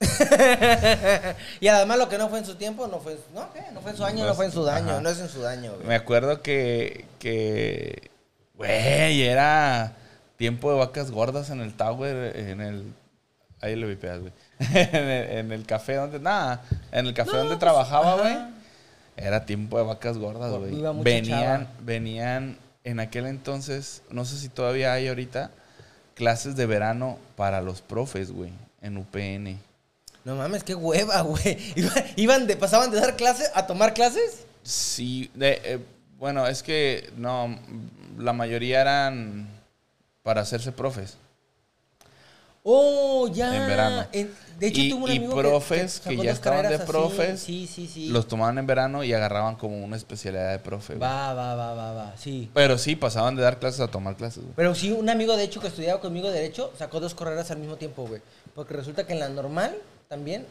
y además lo que no fue en su tiempo, no fue en su, no, ¿qué? No fue en su año, no fue en su daño, Ajá. no es en su daño, güey. Me acuerdo que, que, güey, era tiempo de vacas gordas en el Tower, en el, ahí lo vipeas, güey, en, el, en el café donde, nada, en el café No, donde pues, trabajaba, ajá. güey, era tiempo de vacas gordas, Iba güey. Venían, chava. venían en aquel entonces, no sé si todavía hay ahorita, clases de verano para los profes, güey, en UPN. No mames, qué hueva, güey. Iba- Iban de, pasaban de dar clases a tomar clases. Sí, de, eh, bueno, es que no, la mayoría eran para hacerse profes. Oh, ya. En verano. En- de hecho, Y- tuve un y amigo profes sacó que ya estaban de profes, Sí, sí, sí. Los tomaban en verano y agarraban como una especialidad de profe. güey. Va, va, va, va, va. Sí. Pero sí, pasaban de dar clases a tomar clases. güey. Pero sí, un amigo de hecho que estudiaba conmigo Derecho sacó dos carreras al mismo tiempo, güey. Porque resulta que en la normal también,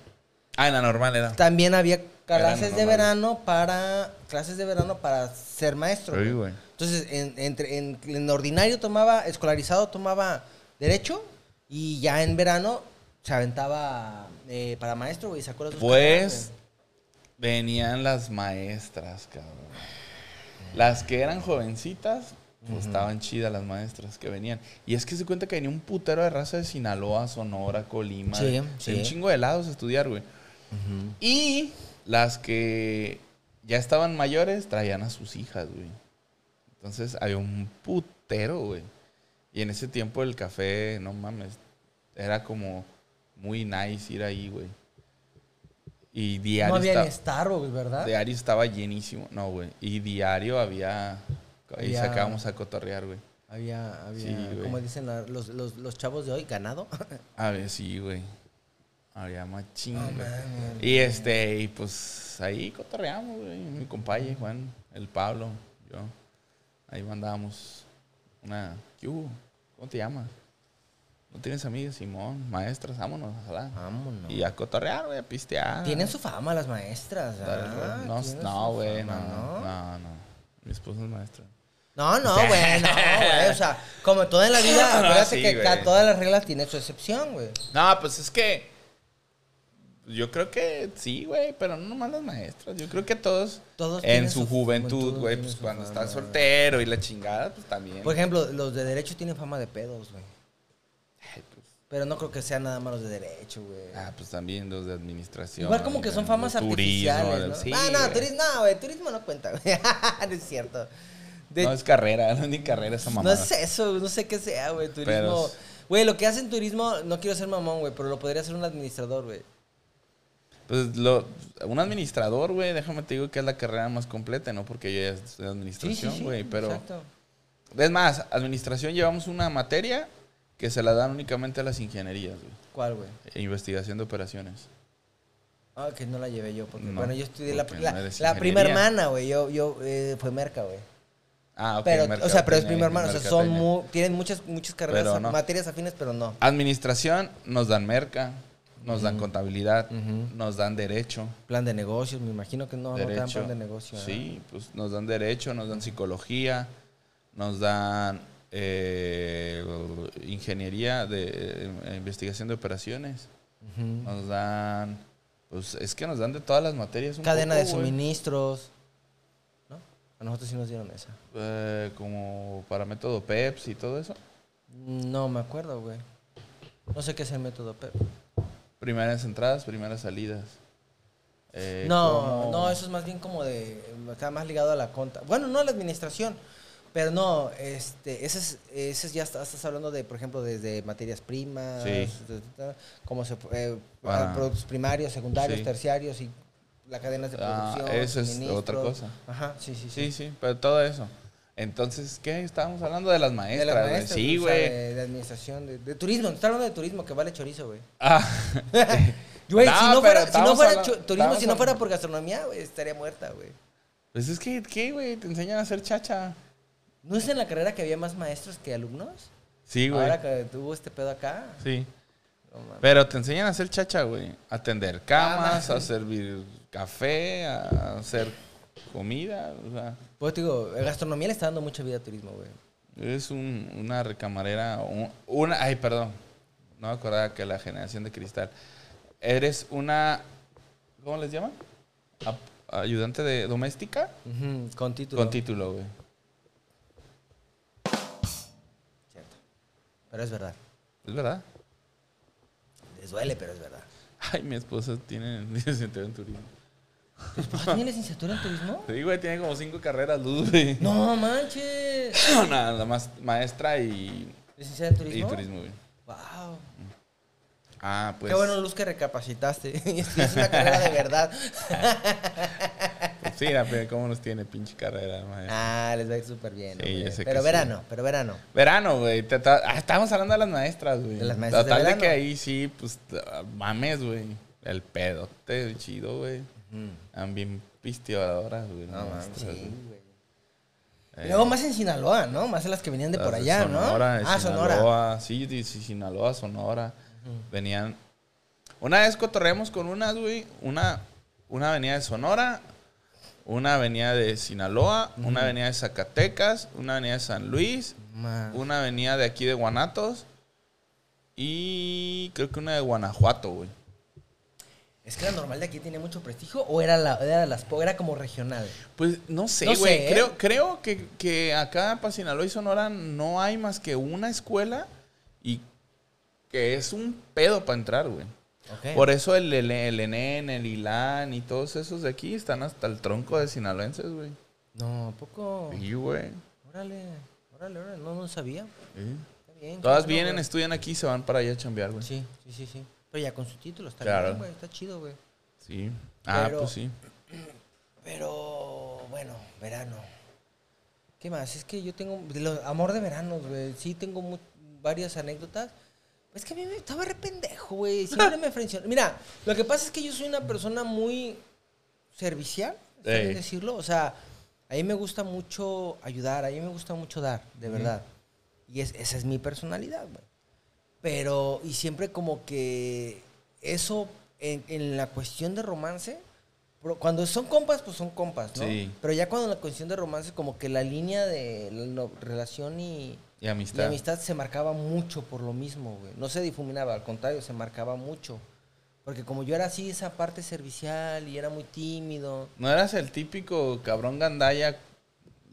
Ah, en la normal era. también había clases de normal. verano para, clases de verano para ser maestro. Sí, güey. Entonces, en, entre, en, en ordinario tomaba, escolarizado tomaba Derecho y ya en verano se aventaba eh, para maestro, güey, y sacó las dos carreras, Pues venían las maestras, cabrón. Las que eran jovencitas, pues estaban chidas las maestras que venían. Y es que se cuenta que venía un putero de raza de Sinaloa, Sonora, Colima. Sí, de- de sí. Un chingo de lados a estudiar, güey. Y las que ya estaban mayores traían a sus hijas, güey. Entonces había un putero, güey. Y en ese tiempo el café, no mames, era como muy nice ir ahí, güey. Y diario, No había esta- ni Starbucks, ¿verdad? diario estaba llenísimo. No, güey. Y diario había... Ahí Había- sacábamos a cotorrear, güey. Había, había Sí, como dicen la- los, los, los chavos de hoy, ganado. A ver, sí, güey. Había machín, No mames. Y este, y pues ahí cotorreamos, güey. Mi compañero, Juan, el Pablo, yo. Ahí mandábamos una. ¿Qué hubo? ¿Cómo te llamas? ¿No tienes amigas, Simón? Maestras, vámonos, ojalá. Vámonos. Y a cotorrear, güey, a pistear. Tienen su fama las maestras, ¿ah? No, no, güey, no, fama, no, no. Mi esposa es maestra. No, no, güey, no, güey. O sea, como todo en la vida, acuérdate sí, que güey. ca- todas las reglas tienen su excepción, güey. No, pues es que. Yo creo que sí, güey, pero no nomás las maestras. Yo creo que todos, Todos en tienen su su juventud, juventud, güey, tienen pues su cuando fama, estás güey. soltero y la chingada, pues también. Por ejemplo, los de derecho tienen fama de pedos, güey. Ay, pues, Pero no creo que sean nada más los de derecho, güey. ah, pues también los de administración. Igual como que son de famas turismo, artificiales, de- ¿no? sí, ah, no, güey. turismo, no, güey, turismo no cuenta, güey. no es cierto. De- No es carrera, no es ni carrera esa no mamada. es eso, no sé qué sea, güey, turismo. Güey, lo que hacen turismo, no quiero ser mamón, güey, pero lo podría hacer un administrador, güey. Pues lo, un administrador, güey, déjame te digo que es la carrera más completa, ¿no? Porque yo ya estoy en Sí, sí, administración, sí, güey, pero... Exacto. Es más, administración llevamos una materia que se la dan únicamente a las ingenierías, güey. ¿Cuál, güey? e Investigación de operaciones. Ah, que no la llevé yo, porque, No, bueno, yo estudié la, no la prima hermana, güey, yo, yo, eh, fue merca, güey. Ah, ok. Pero, o sea, pero es prima hermana, o sea, son mu- tienen muchas, muchas carreras, no. materias afines, pero no. Administración, nos dan merca, nos dan contabilidad, nos dan derecho. Plan de negocios, me imagino que no, no te dan plan de negocio. Sí, pues nos dan derecho, nos dan psicología, nos dan eh, ingeniería de eh, investigación de operaciones, nos dan, pues es que nos dan de todas las materias. un Cadena poco, de suministros. A nosotros sí nos dieron esa. Eh, como para método PEPS y todo eso. No me acuerdo, güey. No sé qué es el método PEP. Primeras entradas, primeras salidas. Eh, no, cómo- no, eso es más bien como de. Está más ligado a la conta. Bueno, no a la administración. Pero no, este, ese es, ese es ya estás, estás hablando de, por ejemplo, desde materias primas, Sí. como se, eh, Ah. productos primarios, secundarios, Sí. terciarios y las cadenas de Ah, producción. eso es otra cosa. Ajá, sí, sí, Sí, sí. sí, pero todo eso. Entonces, ¿qué? Estábamos hablando de las De maestras, las maestras, Sí, o sea, güey. de, de administración, de, de turismo. Está hablando de turismo, que vale chorizo, güey. Ah, Güey, No, si no fuera, si no estamos fuera hablando- chu- turismo, si no fuera por gastronomía, güey, estaría muerta, güey. pues es que, ¿qué, güey? Te enseñan a hacer chacha. ¿No es en la carrera que había más maestros que alumnos? Sí, güey. Ahora que tuvo este pedo acá. Sí. No. Pero te enseñan a hacer chacha, güey. A tender camas, Ah, a servir café, a hacer comida. O sea, Pues te digo, eh, gastronomía le está dando mucha vida al turismo, güey. eres un- una recamarera. un- una, ay, perdón. No me acordaba que la generación de cristal. Eres una. ¿Cómo les llaman? Ayudante de doméstica Con título. con título, güey. Cierto. Pero es verdad. ¿Es verdad? Les duele, pero es verdad. Ay, mi esposa tiene licenciatura en turismo. ¿Tu esposa tiene licenciatura en turismo? Sí, güey, tiene como cinco carreras luz, güey. No manches. Nada más maestra y, ¿Licenciada en y turismo? turismo, güey. Wow. Ah, pues. Qué bueno, Luz, que recapacitaste. es una carrera de verdad. pues sí, la pe- cómo nos tiene pinche carrera, maestra. ah, les va a ir súper bien. Sí, que pero sí. verano, pero verano. Verano, güey. ah, estábamos hablando de las maestras, güey. De las maestras Total de, que ahí sí, pues, ah, mames, güey. El pedote chido, güey. Están bien pisteadoras, güey. No sí, güey. güey. Eh, luego más en Sinaloa, ¿no? Más en las que venían de las por allá, Sonora, ¿no? Ah, Sonora. Sinaloa, Sí, de sí, Sinaloa, Sonora. Venían. Una vez cotorreamos con unas, güey. Una, una venía de Sonora, una venía de Sinaloa, una venía de Zacatecas, una venía de San Luis, una venía de aquí de Guanatos y creo que una de Guanajuato, güey. ¿Es que la normal de aquí tenía mucho prestigio o era, la, era, las, po- era como regional? Pues no sé, No güey. sé, ¿eh? creo, creo que, que acá para Sinaloa y Sonora no hay más que una escuela y que es un pedo para entrar, güey. Por eso el, el, el ENEN, el ILAN y todos esos de aquí están hasta el tronco de sinaloenses, güey. No, ¿a poco? Sí, güey. Órale, órale, órale. No, no sabía. Está bien. Todas vienen, estudian aquí y se van para allá a chambear, güey. Sí, sí, sí, sí. Pero ya con su título está Claro. bien, güey. Está chido, güey. Sí. Ah, Pero- pues sí. Pero, bueno, verano. ¿Qué más? Es que yo tengo... de lo- amor de veranos, güey. Sí tengo varias anécdotas. Es que a mí me estaba re pendejo, güey. Siempre me frencionó. Mira, lo que pasa es que yo soy una persona muy servicial, ¿sabes decirlo? O sea, a mí me gusta mucho ayudar, a mí me gusta mucho dar, de verdad. Y es, esa es mi personalidad, güey. Pero, y siempre como que eso en, en la cuestión de romance, cuando son compas, pues son compas, ¿no? Sí. Pero ya cuando en la cuestión de romance, como que la línea de la relación y, Y y amistad. amistad se marcaba mucho por lo mismo, güey. No se difuminaba, al contrario, se marcaba mucho. Porque como yo era así, esa parte servicial y era muy tímido. No eras el típico cabrón gandaya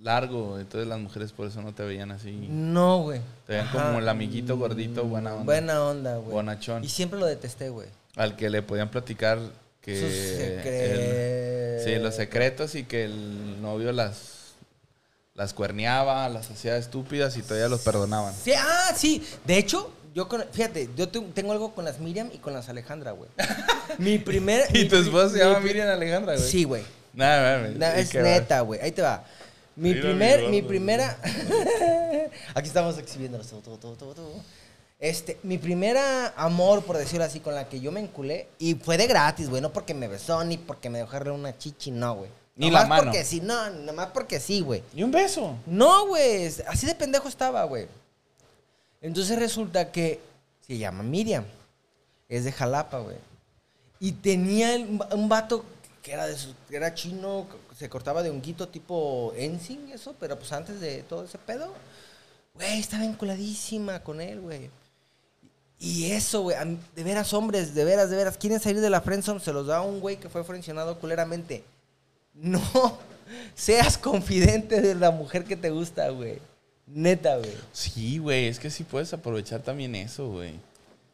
largo, entonces las mujeres por eso no te veían así. No, güey. Te veían Ajá. como el amiguito gordito, buena onda. Buena onda, güey. Bonachón. Y siempre lo detesté, güey. Al que le podían platicar que... Sus secretos. sí, los secretos y que el novio las, las cuerneaba, las hacía estúpidas y todavía los perdonaban. Sí, ah, sí. De hecho, yo con, fíjate, yo tengo algo con las Miriam y con las Alejandra, güey. mi primer... Y mi tu esposa se llama Miriam Alejandra, güey. Sí, güey. Nada, mames. Na- ¿Y es neta, güey. Ahí te va. Mi Mira primer, mi primera. Aquí estamos exhibiéndonos todo, todo, todo, todo, todo. Este, mi primera amor, por decirlo así, con la que yo me enculé, y fue de gratis, güey, no porque me besó ni porque me dejó darle una chichi, no, güey. Ni Nomás la mano. porque sí, no, nomás porque sí, güey. Y un beso. No, güey, así de pendejo estaba, güey. Entonces resulta que se llama Miriam, es de Jalapa, güey. Y tenía un vato que era, de su- que era chino, se cortaba de honguito tipo Ensign, eso, pero pues antes de todo ese pedo, güey, estaba enculadísima con él, güey. Y eso, güey, de veras, hombres, de veras, de veras, quieren salir de la friendzone, se los da un güey que fue frencionado culeramente. No seas confidente de la mujer que te gusta, güey. Neta, güey. Sí, güey, es que sí puedes aprovechar también eso, güey.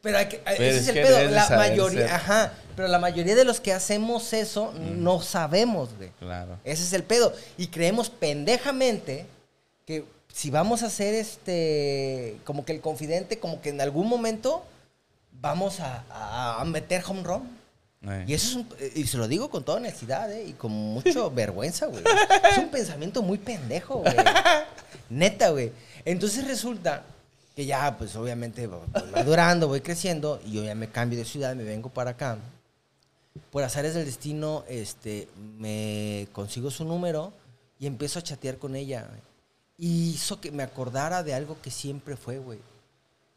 Pero, hay que, Pero ese es es el pedo. La mayoría, ser- ajá. Pero la mayoría de los que hacemos eso no sabemos, güey. Claro. Ese es el pedo. Y creemos pendejamente que si vamos a hacer este, como que el confidente, como que en algún momento vamos a, a- a meter home run. Eh. Y eso es un, y se lo digo con toda honestidad, ¿eh? Y con mucha vergüenza, güey. Es un pensamiento muy pendejo, güey. Neta, güey. Entonces resulta que ya, pues obviamente voy madurando, voy creciendo y yo ya me cambio de ciudad, me vengo para acá. Por azares del destino, este, me consigo su número y empiezo a chatear con ella. Y hizo que me acordara de algo que siempre fue, güey.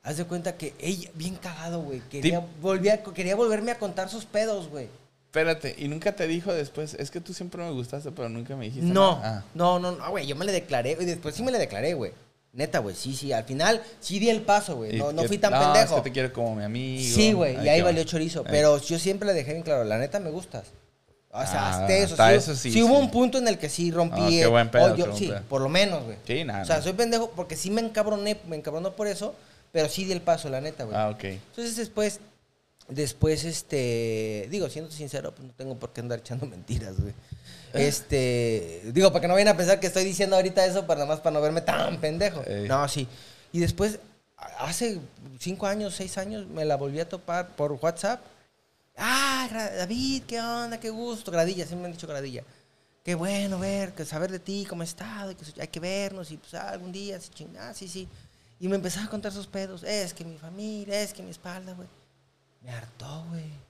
Haz de cuenta que ella, bien cagado, güey, quería, volvía- quería volverme a contar sus pedos, güey. Espérate, y nunca te dijo después, es que tú siempre me gustaste, pero nunca me dijiste No, nada. Ah. no, no, no, güey, yo me le declaré, y después sí me le declaré, güey. Neta, güey, sí, sí, al final sí di el paso, güey, no, no fui tan no, pendejo. Es que te quiero como mi amigo. Sí, güey, y ahí valió va. chorizo, Ay. pero yo siempre le dejé bien claro, la neta me gustas. O sea, Ah, hasta eso, hasta sí, eso sí, sí hubo un punto en el que sí rompí. Ah, qué buen pedo, yo- sí, por lo menos, güey. Sí, nada. O sea, soy pendejo porque sí me encabroné, me encabronó por eso, pero sí di el paso, la neta, güey. Ah, ok. Entonces después Después, este, digo, siendo sincero, pues no tengo por qué andar echando mentiras, güey. Este, digo, para que no vayan a pensar que estoy diciendo ahorita eso para nada más para no verme tan pendejo. Ey. No, sí. Y después, hace cinco años, seis años, me la volví a topar por WhatsApp. Ah, David, ¿qué onda? Qué gusto. Gradilla, siempre me han dicho Gradilla. Qué bueno ver, que saber de ti, cómo has estado, que hay que vernos, y pues ah, algún día, ah, sí, sí. Y me empezaba a contar sus pedos. Es que mi familia, es que mi espalda, güey. Me hartó, güey.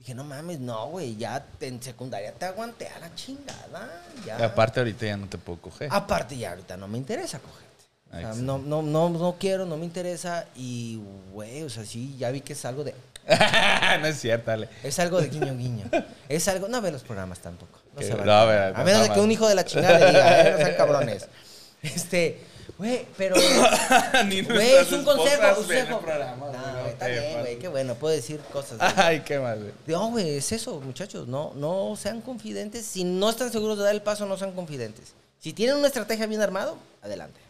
Dije, no mames, no, güey, ya te- en secundaria te aguanté a la chingada, ya. Y aparte ahorita ya no te puedo coger. Aparte ya ahorita no me interesa cogerte. O sea, no, no, no, no quiero, no me interesa y, güey, o sea, sí, ya vi que es algo de... no es cierto, dale. Es algo de guiño guiño. Es algo... No ve los programas tampoco. No se no, a ver, a no, menos de que un hijo de la chingada le diga, ¿eh? No sean cabrones. Este... Güey, pero... Ni Güey, es un consejo, consejo. programa, No, güey, no güey, está bien, güey, qué bueno, puedo decir cosas. güey. Ay, qué mal, güey. No, güey, es eso, muchachos. No, no sean confidentes. Si no están seguros de dar el paso, no sean confidentes. Si tienen una estrategia bien armado, adelante.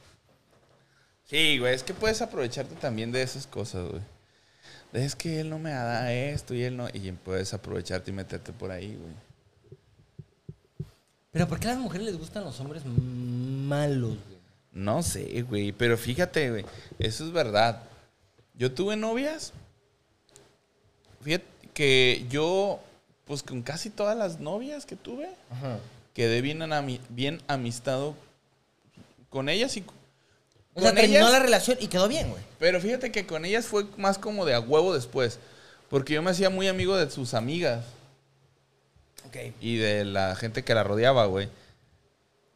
Sí, güey, es que puedes aprovecharte también de esas cosas, güey. Es que él no me da esto y él no. Y puedes aprovecharte y meterte por ahí, güey. Pero ¿por qué a las mujeres les gustan los hombres malos? No sé, güey. Pero fíjate, güey. Eso es verdad. Yo tuve novias. Fíjate que yo, pues con casi todas las novias que tuve, Ajá. quedé bien, ami- bien amistado con ellas y. O sea, terminó ellas- la relación y quedó bien, güey. Pero fíjate que con ellas fue más como de a huevo después. Porque yo me hacía muy amigo de sus amigas Ok. y de la gente que la rodeaba, güey.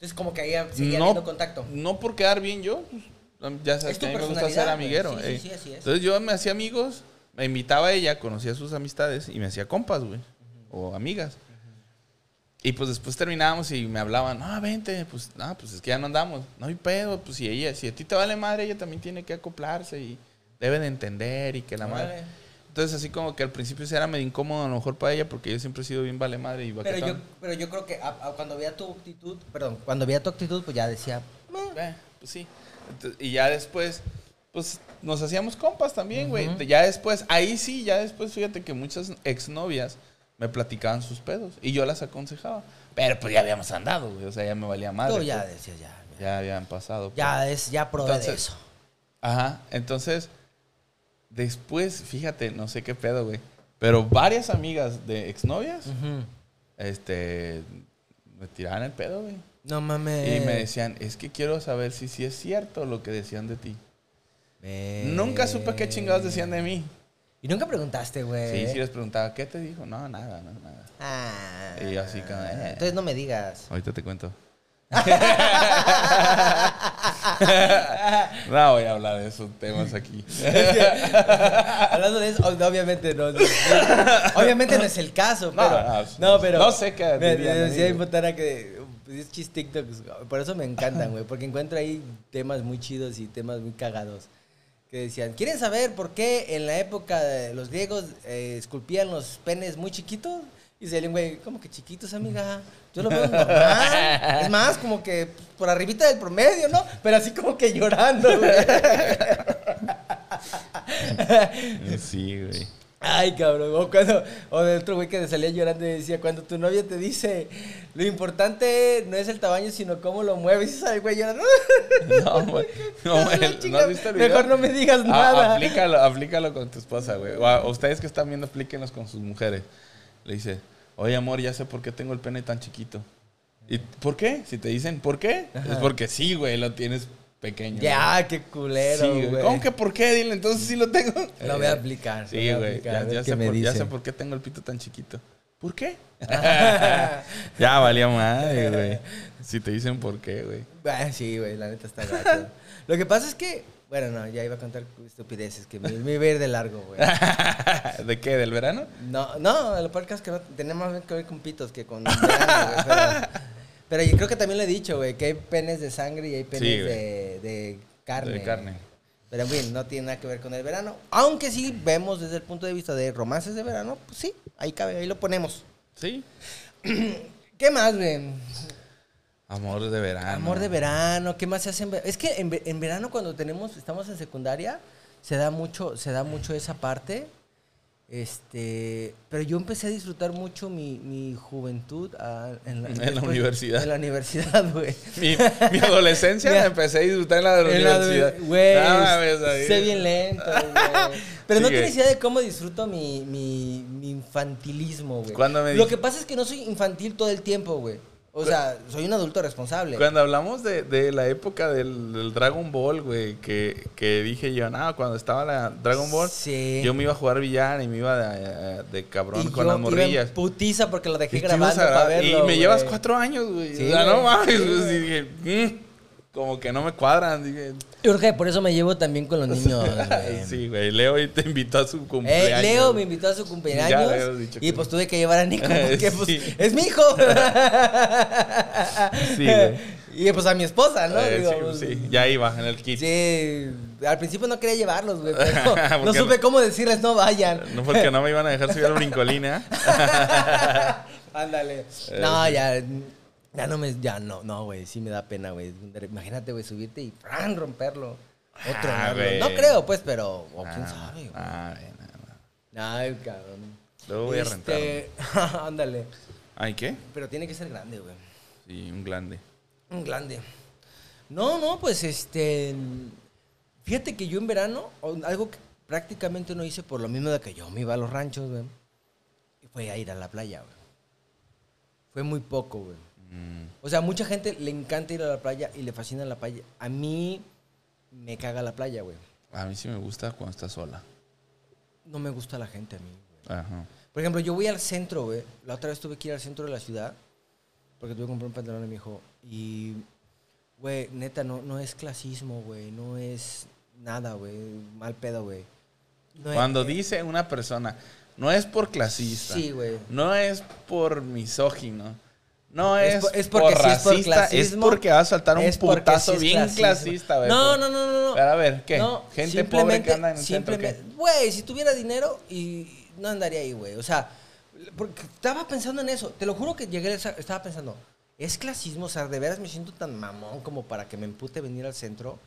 Entonces, como que ahí seguía No, habiendo contacto. no por quedar bien yo, ya sabes Es que tu a mí me gusta ser amiguero. güey. Sí, sí, sí, así es. Entonces yo me hacía amigos, me invitaba a ella, conocía sus amistades y me hacía compas, güey. O amigas. Y pues después terminábamos y me hablaban, no, vente, pues, no, pues es que ya no andamos. No hay pedo, pues si ella, si a ti te vale madre, ella también tiene que acoplarse y debe de entender y que la madre. Entonces así como que al principio sí era medio incómodo a lo mejor para ella porque yo siempre he sido bien vale madre y Pero baquetón. yo, pero yo creo que a- a- cuando veía tu actitud, perdón, cuando veía tu actitud, pues ya decía. Eh, pues sí. Entonces, y ya después, pues nos hacíamos compas también, güey. Ya después, ahí sí, ya después, fíjate que muchas exnovias me platicaban sus pedos y yo las aconsejaba. Pero pues ya habíamos andado, güey. O sea, ya me valía madre. tú ya pues. decías, ya. Ya, Ya habían pasado. pues. ya es, ya probé de eso. Ajá. Entonces, después, fíjate, no sé qué pedo, güey. Pero varias amigas de exnovias, Ujú. este, me tiraban el pedo, güey. No mames. Y me decían, es que quiero saber si sí es cierto lo que decían de ti. Nunca supe qué chingados decían de mí. Y nunca preguntaste, güey. Sí, sí les preguntaba, ¿qué te dijo? No, nada, no, nada. Ah. Y yo así como, eh. Entonces no me digas. Ahorita te cuento. no voy a hablar de esos temas aquí. Hablando de eso, ob- obviamente no. no, obviamente no es el caso, pero. no, No, pero. no sé qué Me decía güey. Impotara que. pues, Es chis TikToks. Por eso me encantan, güey. Porque encuentro ahí temas muy chidos y temas muy cagados. Que decían, ¿quieren saber por qué en la época de los griegos eh, esculpían los penes muy chiquitos? Y se güey, ¿cómo que chiquitos, amiga? Yo lo veo normal. Es más, como que por arribita del promedio, ¿no? Pero así como que llorando, güey. Sí, güey. Ay, cabrón. O, cuando, o del otro güey que salía llorando y decía, cuando tu novia te dice, lo importante no es el tamaño, sino cómo lo mueves. Y sale güey llorando. No, güey. No, güey. ¿No Chinga, has visto el video? Mejor no me digas Ah, nada. aplícalo, aplícalo con tu esposa, güey. O a- ustedes que están viendo, aplíquenlos con sus mujeres. Le dice, oye, amor, ya sé por qué tengo el pene tan chiquito. ¿Y por qué? Si te dicen, ¿por qué? Es porque sí, güey, lo tienes pequeño. Ya, qué culero, Sí, güey. ¿Cómo que por qué? Dile, entonces sí lo tengo. Lo voy a aplicar. lo Sí, güey. Ya, ya sé por, ya sé por qué tengo el pito tan chiquito. ¿Por qué? ya valió madre, güey. Si te dicen por qué, güey. Ah, sí, güey, la neta está gacho. Lo que pasa es que, bueno, no, ya iba a contar estupideces, que me, me iba a ir de largo, güey. ¿De qué? ¿Del verano? No, no, lo peor que es que no, tenemos más que ver con pitos que con verano, güey, pero, pero yo creo que también lo he dicho, güey, que hay penes de sangre y hay penes Sí, de, de carne. De carne. Pero bueno, no tiene nada que ver con el verano. Aunque sí vemos desde el punto de vista de romances de verano, pues sí, ahí cabe, ahí lo ponemos. Sí. ¿Qué más, güey? Amor de verano. Amor de verano, ¿qué más se hace en verano? Es que en, ve- en verano cuando tenemos, estamos en secundaria, se da mucho, se da mucho esa parte. Este, pero yo empecé a disfrutar mucho mi, mi juventud ah, en, la, En la universidad. En la universidad, güey. Mi, mi adolescencia la empecé a disfrutar en la En la universidad. Güey, sé bien lento, güey. Pero no tienes idea de cómo disfruto mi, mi, mi infantilismo, güey. Lo que pasa es que no soy infantil todo el tiempo, güey. O sea, soy un adulto responsable. Cuando hablamos de, de la época del, del Dragon Ball, güey, que, que dije yo, no, cuando estaba la Dragon Ball, Sí. yo me iba a jugar billar y me iba de, de cabrón Y con yo las iba morrillas. putiza porque lo dejé grabando a para grabar- verlo. y me llevas cuatro años, güey. Sí, o sea, no mames. Sí, dije, "Mm", como que no me cuadran. Dije, que por eso me llevo también con los niños, güey. sí, güey. Leo y te invitó a su cumpleaños. Eh, Leo me invitó a su cumpleaños Ya dicho y que- pues tuve que llevar a Nico porque pues es mi hijo. Sí, güey. Y pues a mi esposa, ¿no? Eh, Digo, sí, pues, sí, ya iba en el kit. Sí, al principio no quería llevarlos, güey, pero no supe cómo decirles no vayan. No porque no me iban a dejar subir al brincolín, ¿eh? Ándale. Eh, No, sí. ya, ya no me, ya no, no, güey, sí me da pena, güey. Imagínate, güey, subirte y romperlo. Otro, Ah, no, creo, pues, pero, o quién Ah, sabe, güey. Ah. Ay, cabrón. Luego voy a rentar. Este, ándale. ¿Ay qué? Pero tiene que ser grande, güey. Sí, un glande. Un grande. No, no, pues este. Fíjate que yo en verano, algo que prácticamente no hice por lo mismo de que yo me iba a los ranchos, güey. Fue a ir a la playa, güey. Fue muy poco, güey. Mm, O sea, mucha gente le encanta ir a la playa y le fascina la playa. A mí me caga la playa, güey. a mí sí me gusta cuando está sola. No me gusta la gente a mí, güey. Ajá. Por ejemplo, yo voy al centro, güey. La otra vez tuve que ir al centro de la ciudad porque tuve que comprar un pantalón a mi hijo. Y, güey, neta, no, no es clasismo, güey. No es nada, güey. Mal pedo, güey. No Cuando dice una persona, no es por clasista. Sí, güey. No es por misógino. No Es es, por- es por, porque sí es por racista. Es clasismo, porque va a saltar un porque putazo sí bien clasismo. clasista, güey. No, no, no, no, no. Pero a ver, ¿qué? No, Gente pobre que anda en el centro, Güey, si tuviera dinero y no andaría ahí, güey. O sea, porque estaba pensando en eso. Te lo juro que llegué, estaba pensando, ¿es clasismo? O sea, de veras me siento tan mamón como para que me empute venir al centro.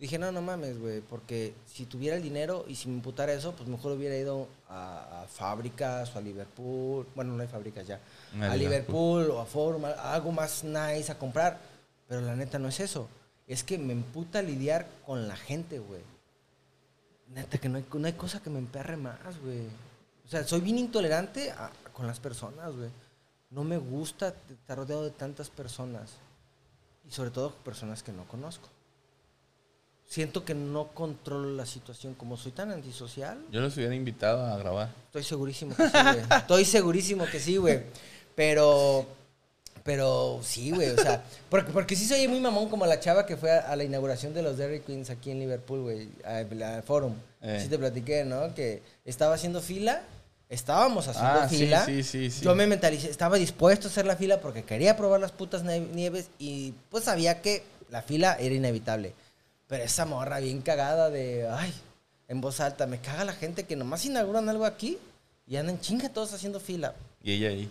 Dije, no, no mames, güey, porque si tuviera el dinero y si me imputara eso, pues mejor hubiera ido a, a fábricas o a Liverpool. Bueno, no hay fábricas ya. No hay a Liverpool. Liverpool o a Forum, algo más nice a comprar. Pero la neta no es eso. Es que me emputa lidiar con la gente, güey. Neta, que no hay, no hay cosa que me emperre más, güey. O sea, soy bien intolerante a- con las personas, güey. No me gusta estar rodeado de tantas personas. Y sobre todo personas que no conozco. Siento que no controlo la situación. Como soy tan antisocial, Yo los hubiera invitado a grabar. Estoy segurísimo que sí, güey. Estoy segurísimo que sí, güey. Pero, pero sí, güey. O sea, porque, porque sí soy muy mamón como la chava que fue a, a la inauguración de los Dairy Queens aquí en Liverpool, güey. Al Forum. Eh. Sí te platiqué, ¿no? Que estaba haciendo fila. Estábamos haciendo Ah, fila. sí, sí, sí. Yo me mentalicé. Estaba dispuesto a hacer la fila porque quería probar las putas nie- nieves y pues sabía que la fila era inevitable. Pero esa morra bien cagada de, ay, en voz alta, me caga la gente que nomás inauguran algo aquí y andan chinga todos haciendo fila. Y ella ahí.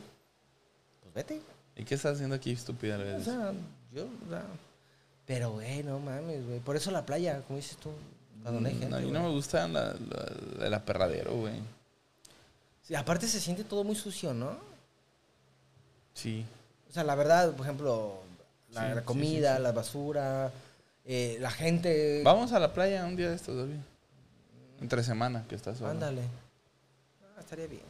Pues vete. ¿Y qué estás haciendo aquí, estúpida? O sea, yo, o sea, pero güey, no mames, güey. Por eso la playa, como dices tú, cuando no hay gente. Mm, a mí no me gusta la, la, el aperradero, güey. Sí, aparte se siente todo muy sucio, ¿no? Sí. O sea, la verdad, por ejemplo, la, Sí, la sí, sí, comida, sí. la basura, eh, la gente. Vamos a la playa un día de estos, David. Entre semana, que estás solo. Ándale. Ah, estaría bien.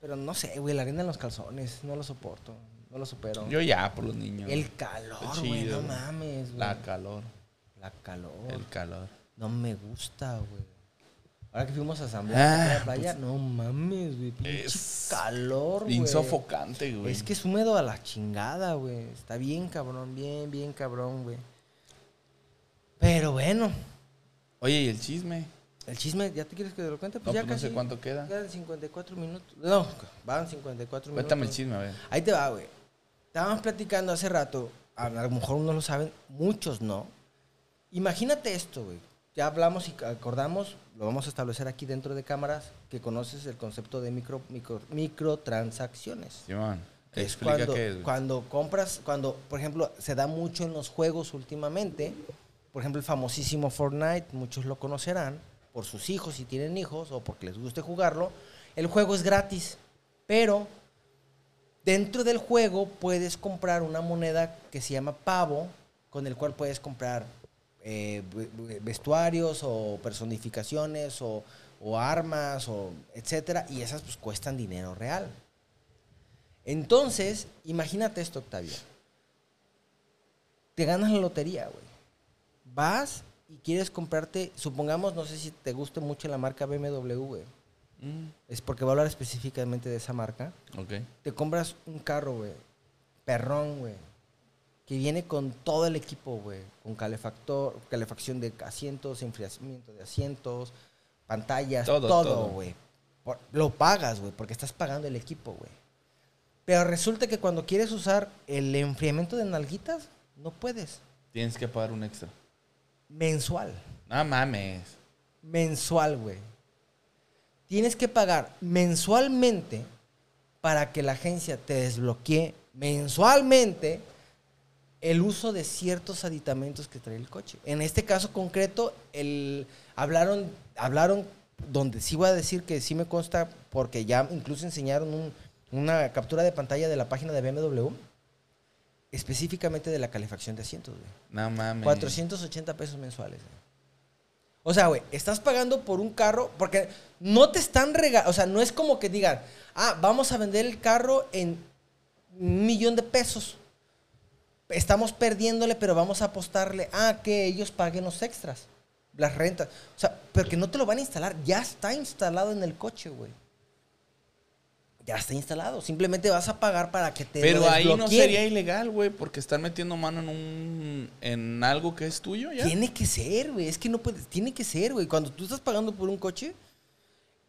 Pero no sé, güey, la arena en los calzones, no lo soporto, no lo supero. Yo ya, por los niños. El calor, güey, no mames, güey. La calor. La calor. El calor. No me gusta, güey. Ahora que fuimos a Asamblea Ah, a la playa, no mames, güey. Es calor, güey. Insofocante, güey. Es que es húmedo a la chingada, güey. Está bien cabrón, bien, bien cabrón, güey. Pero bueno, Oye, ¿y el chisme? el chisme, ¿ya te quieres que te lo cuente? Pues No, ya pues no casi. sé cuánto queda. Quedan 54 minutos. No, van 54 minutos. Cuéntame el chisme, a ver. Ahí te va, güey. Estábamos platicando hace rato, a lo mejor unos lo saben, muchos no. Imagínate esto, güey. Ya hablamos y acordamos, lo vamos a establecer aquí dentro de cámaras, que conoces el concepto de micro, micro, microtransacciones. Simón, Que es explica cuando, qué es, cuando compras, cuando, por ejemplo, se da mucho en los juegos últimamente, por ejemplo, el famosísimo Fortnite, muchos lo conocerán, por sus hijos si tienen hijos o porque les guste jugarlo, el juego es gratis. Pero dentro del juego puedes comprar una moneda que se llama pavo, con el cual puedes comprar eh, ve- ve- vestuarios o personificaciones o, o armas o etcétera y esas pues cuestan dinero real. Entonces, imagínate esto, Octavio. Te ganas la lotería, güey. Vas y quieres comprarte, supongamos, no sé si te guste mucho la marca BMW, güey. Mm, Es porque voy a hablar específicamente de esa marca. ok. Te compras un carro, güey. Perrón, güey. Que viene con todo el equipo, güey. Con calefactor, calefacción de asientos, enfriamiento de asientos, pantallas, Todo, güey. Lo pagas, güey, porque estás pagando el equipo, güey. Pero resulta que cuando quieres usar el enfriamiento de nalguitas, no puedes. Tienes que pagar un extra. Mensual. No mames. mensual, güey. Tienes que pagar mensualmente para que la agencia te desbloquee mensualmente el uso de ciertos aditamentos que trae el coche. En este caso concreto, el, hablaron, hablaron donde sí voy a decir que sí me consta, porque ya incluso enseñaron un- una captura de pantalla de la página de BMW, específicamente de la calefacción de asientos, güey. No mames. 480 pesos mensuales. güey. O sea, güey, estás pagando por un carro porque no te están regalando, o sea, no es como que digan, ah, vamos a vender el carro en un millón de pesos. Estamos perdiéndole, pero vamos a apostarle a que ellos paguen los extras, las rentas. O sea, porque no te lo van a instalar, ya está instalado en el coche, güey. Ya está instalado. Simplemente vas a pagar para que te Pero lo ahí no sería ilegal, güey, porque están metiendo mano en un en algo que es tuyo ya. Tiene que ser, güey. Es que no puedes. Tiene que ser, güey. Cuando tú estás pagando por un coche,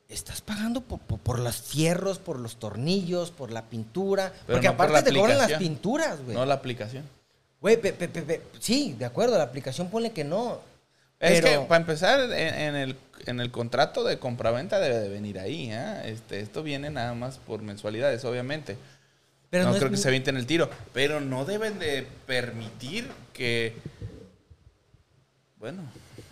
estás pagando por, por, por los fierros, por los tornillos, por la pintura. Pero porque no aparte te cobran las pinturas, güey. No la aplicación. Güey, sí, de acuerdo, la aplicación pone que no. Es Pero- que para empezar en, en el en el contrato de compraventa debe de venir ahí, ¿eh? Este, esto viene nada más por mensualidades, obviamente. Pero no, no es creo que se avienten el tiro, pero no deben de permitir que bueno,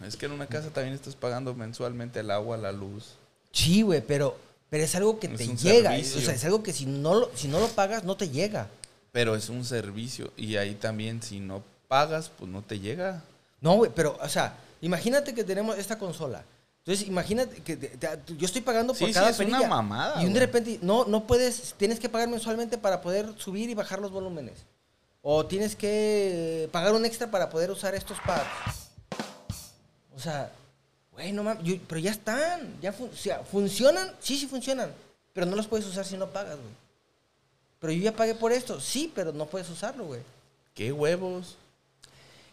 es que en una casa también estás pagando mensualmente el agua, la luz. Sí, güey, pero, pero es algo que Es te llega. servicio. O sea, es algo que si no, lo, si no lo pagas, no te llega. Pero es un servicio y ahí también si no pagas, pues no te llega. No, güey, pero, o sea, imagínate que tenemos esta consola. Entonces, imagínate que te- te- yo estoy pagando por Sí, sí, cada es una mamada, Y un de repente, no, no puedes, tienes que pagar mensualmente para poder subir y bajar los volúmenes. O tienes que pagar un extra para poder usar estos pads. O sea, güey, no mames, yo- pero ya están, ya fun- o sea, funcionan, sí, sí funcionan, pero no los puedes usar si no pagas, güey. Pero yo ya pagué por esto, sí, pero no puedes usarlo, güey. ¿Qué huevos?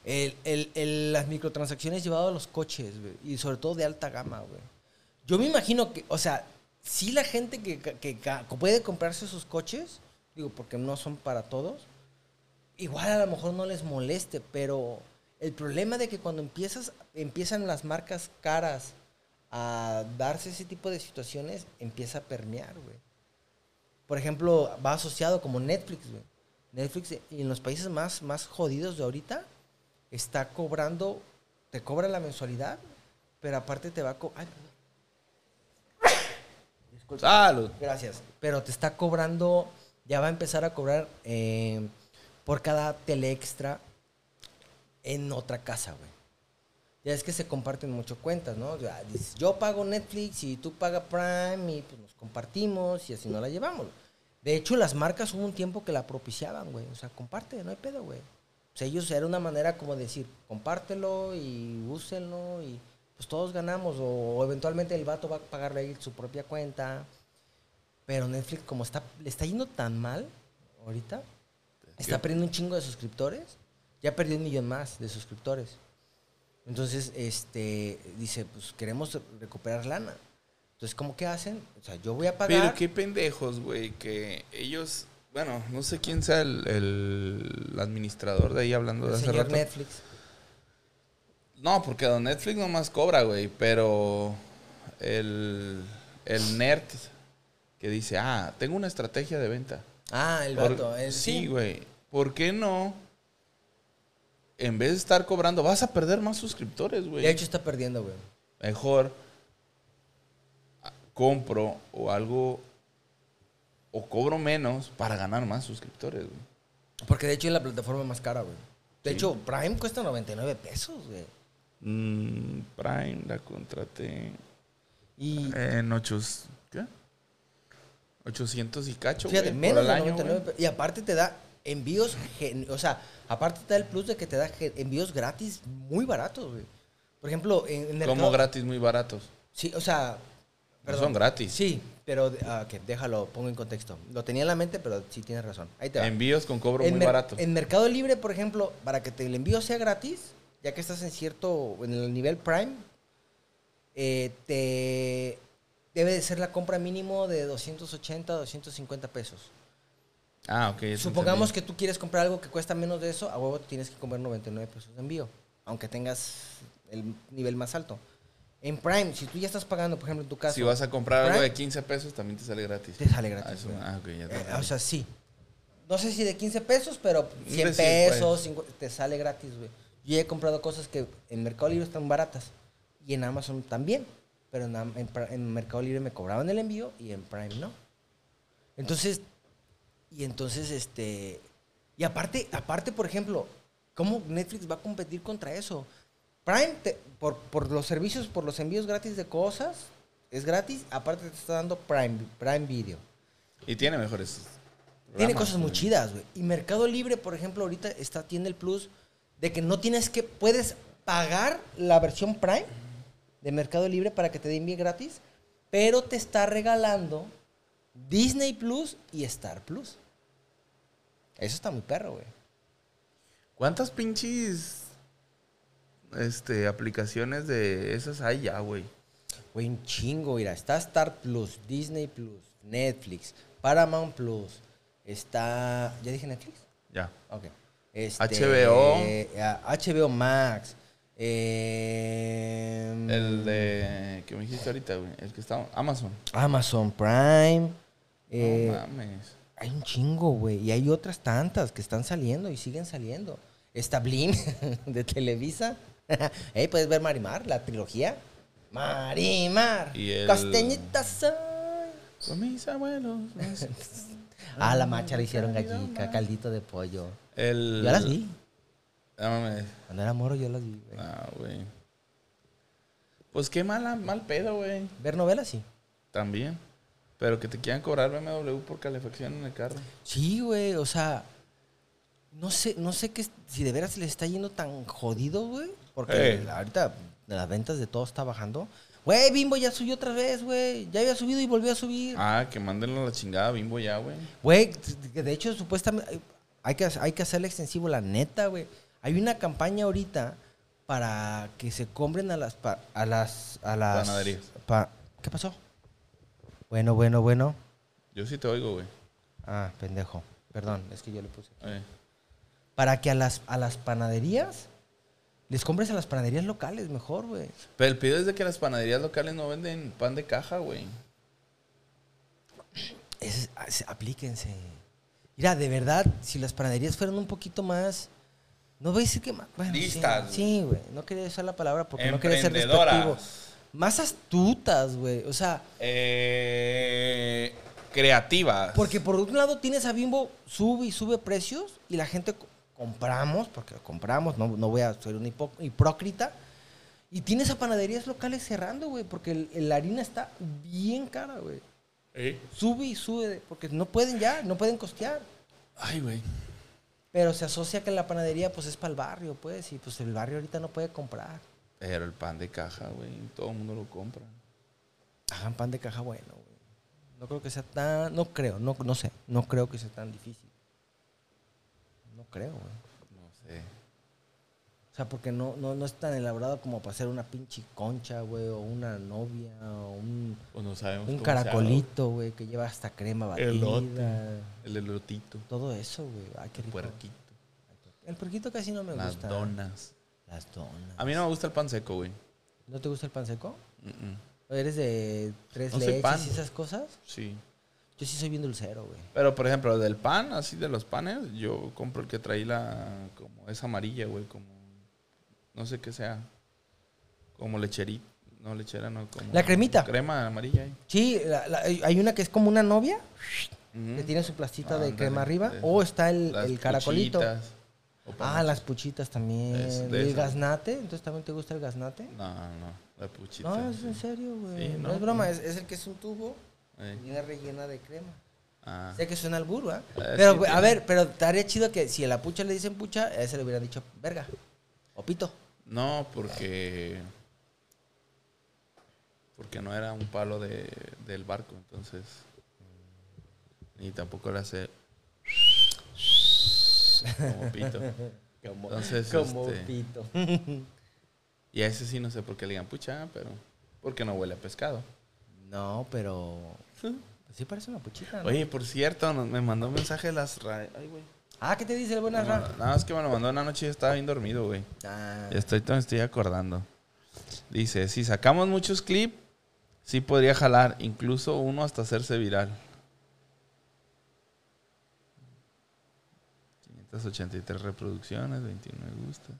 El, el- el- las microtransacciones llevado a los coches, güey. Y sobre todo de alta gama, güey. Yo me imagino que, o sea, sí la gente que, que- que puede comprarse sus coches, digo, porque no son para todos, igual a lo mejor no les moleste, pero el problema de que cuando empiezas, empiezan las marcas caras a darse ese tipo de situaciones, empieza a permear, güey. Por ejemplo, va asociado como Netflix, güey. Netflix eh, en los países más, más jodidos de ahorita está cobrando, te cobra la mensualidad, pero aparte te va a ay. Disculpa. Salud. Gracias. Pero te está cobrando, ya va a empezar a cobrar eh, por cada tele extra en otra casa, güey. Ya es que se comparten mucho cuentas, ¿no? O sea, dices, yo pago Netflix y tú pagas Prime y pues nos compartimos y así no la llevamos. De hecho, las marcas hubo un tiempo que la propiciaban, güey. O sea, comparte, no hay pedo, güey. O sea, ellos era una manera como de decir, compártelo y úsenlo y pues todos ganamos. O, eventualmente el vato va a pagarle ahí su propia cuenta. Pero Netflix, como está, le está yendo tan mal ahorita, está perdiendo un chingo de suscriptores. Ya perdió un millón más de suscriptores. Entonces, este, dice, pues queremos recuperar lana. Entonces, ¿cómo que hacen? O sea, yo voy a pagar. Pero qué pendejos, güey, que ellos, bueno, no sé quién sea el, el administrador de ahí hablando el de hace señor rato. Netflix. No, porque don Netflix nomás cobra, güey, pero el, el nerd que dice, ah, tengo una estrategia de venta. Ah, el Por- vato. el- sí, güey. ¿Por qué no? En vez de estar cobrando, vas a perder más suscriptores, güey. De hecho, está perdiendo, güey. Mejor compro o algo o cobro menos para ganar más suscriptores, güey. Porque de hecho es la plataforma más cara, güey. De Sí. hecho, Prime cuesta 99 pesos, güey. Mm, Prime la contraté Y en 8, ¿qué? 800 y cacho, fíjate, güey, menos por de el año, 99 güey. pe- Y aparte te da envíos, gen- o sea, aparte te da el plus de que te da envíos gratis muy baratos, güey. Por ejemplo, en, en Como Mercado- gratis, muy baratos. Sí, o sea. No son gratis. Sí, pero. Ah, déjalo, pongo en contexto. Lo tenía en la mente, pero sí tienes razón. Ahí te va. Envíos con cobro en, muy barato. en Mercado Libre, por ejemplo, para que te el envío sea gratis, ya que estás en cierto. en el nivel Prime, eh, te. debe de ser la compra mínimo de 280, 250 pesos. Ah, ok. Supongamos que tú quieres comprar algo que cuesta menos de eso, a huevo tienes que comprar 99 pesos de envío, aunque tengas el nivel más alto. En Prime, si tú ya estás pagando, por ejemplo, en tu caso. Si vas a comprar algo de 15 pesos, también te sale gratis. Te sale gratis, Ah, eso- ah, ok, ya te Eh, o sea, sí. No sé si de 15 pesos, pero 100 De cien, pues. pesos, 50, te sale gratis, güey. Yo he comprado cosas que en Mercado Libre están baratas y en Amazon también, pero en, en Mercado Libre me cobraban el envío y en Prime no. Entonces, y entonces, este, y aparte, aparte, por ejemplo, ¿cómo Netflix va a competir contra eso? Prime, te- por, por los servicios, por los envíos gratis de cosas, es gratis, aparte te está dando Prime, Prime Video. Y tiene mejores. Tiene cosas muy güey. chidas, güey. Y Mercado Libre, por ejemplo, ahorita está, tiene el plus de que no tienes que, puedes pagar la versión Prime de Mercado Libre para que te den bien gratis, pero te está regalando Disney Plus y Star Plus. Eso está muy perro, güey. ¿Cuántas pinches este, aplicaciones de esas hay ya, güey? Güey, un chingo, mira. Está Star Plus, Disney Plus, Netflix, Paramount Plus. Está. ¿Ya dije Netflix? Ya. Ok. Este, HBO. eh, HBO Max. eh, El de. que me dijiste ahorita, güey. El que está. Amazon. Amazon Prime. eh, no mames. hay un chingo, güey. Y hay otras tantas que están saliendo y siguen saliendo. Está Blim de Televisa. Ey, puedes ver Marimar, la trilogía. Marimar. Y el- Costeñita soy. Con mis abuelos. Ah, la macha le hicieron gallica, caldito de pollo. El. Yo las vi. Mames. Cuando era moro yo las vi, güey. Ah, güey. Pues qué mala, mal pedo, güey. Ver novelas, sí. También. Pero que te quieran cobrar BMW por calefacción en el carro. Sí, güey, o sea, no sé, no sé qué, si de veras les está yendo tan jodido, güey, porque ahorita las ventas de todo está bajando. Güey, Bimbo ya subió otra vez, güey, ya había subido y volvió a subir. Ah, que mándenlo a la chingada bimbo ya, güey. Güey, de hecho supuestamente hay que, hay que hacerle extensivo, la neta, güey. Hay una campaña ahorita para que se compren a las, pa- a las, a las... Panaderías. pa- ¿Qué pasó? Bueno, bueno, bueno. Yo sí te oigo, güey. Ah, pendejo. Perdón, es que yo le puse. Para que a las, a las panaderías les compres a las panaderías locales mejor, güey. Pero el pedo es de que las panaderías locales no venden pan de caja, güey. Es- es- aplíquense. Mira, de verdad, si las panaderías fueran un poquito más. No voy a decir que más. Bueno, sí, Listas, Sí, güey. No quería usar la palabra porque no quería ser despectivo. Más astutas, güey. O sea, Eh, creativas. porque por un lado tienes a Bimbo, sube y sube precios y la gente compramos, porque compramos, no, no voy a ser un hipó- hipócrita. Y tienes a panaderías locales cerrando, güey, porque la harina está bien cara, güey. Eh. Sube y sube, porque no pueden ya, no pueden costear. Ay, güey. Pero se asocia que la panadería, pues, es para el barrio, pues, y pues el barrio ahorita no puede comprar. Pero el pan de caja, güey. Todo el mundo lo compra. Hagan pan de caja bueno, güey. No creo que sea tan, no creo, no, no sé, no creo que sea tan difícil. No creo, güey. No sé. O sea, porque no, no, no es tan elaborado como para hacer una pinche concha, güey, o una novia, o un, no sabemos. un caracolito, güey, que lleva hasta crema batida. Elote. El elotito. Todo eso, güey. Ay, qué El rico. puerquito. El puerquito casi no me Las gusta. donas. Las donas. A mí no me gusta el pan seco, güey. ¿No te gusta el pan seco? Mm-mm. ¿O ¿Eres de tres No leches pan. y esas cosas? Sí. Yo sí soy bien dulcero, güey. Pero, por ejemplo, del pan, así de los panes, yo compro el que trae la... Como es amarilla, güey, como... No sé qué sea. Como lecherita. No, lechera no. Como La cremita. Crema amarilla ahí. Sí, la- la- hay una que es como una novia, que tiene su plastita de crema arriba, de- o está el, Las el caracolito. puchitas, Ah, las puchitas también. Es de ¿Y el esas. gaznate? ¿Entonces también te gusta el gaznate? No, no, la puchita. No, es sí. en serio, güey. Sí, no, no, es broma, no. es, es el que es un tubo Viene rellena de crema. Ah. Sé que suena al burro, ¿ah? Pero, sí, a ver, pero estaría chido que si a la pucha le dicen pucha, a ese le hubieran dicho verga. O pito. No, porque. Porque no era un palo de, del barco, entonces. Ni tampoco le hace. Como pito. Como, Entonces, como este- pito. Y a ese sí no sé por qué le digan pucha, pero. Porque no huele a pescado. No, pero. Sí parece una puchita, ¿no? Oye, por cierto, nos- me mandó un mensaje de las. Ay, güey. Ah, ¿qué te dice el buen No, Arra? Nada más que me lo mandó una noche y yo estaba bien dormido, güey. Ah, estoy, me estoy acordando. Dice, si sacamos muchos clips, sí podría jalar, incluso uno hasta hacerse viral. 583 reproducciones, 29 me gustas.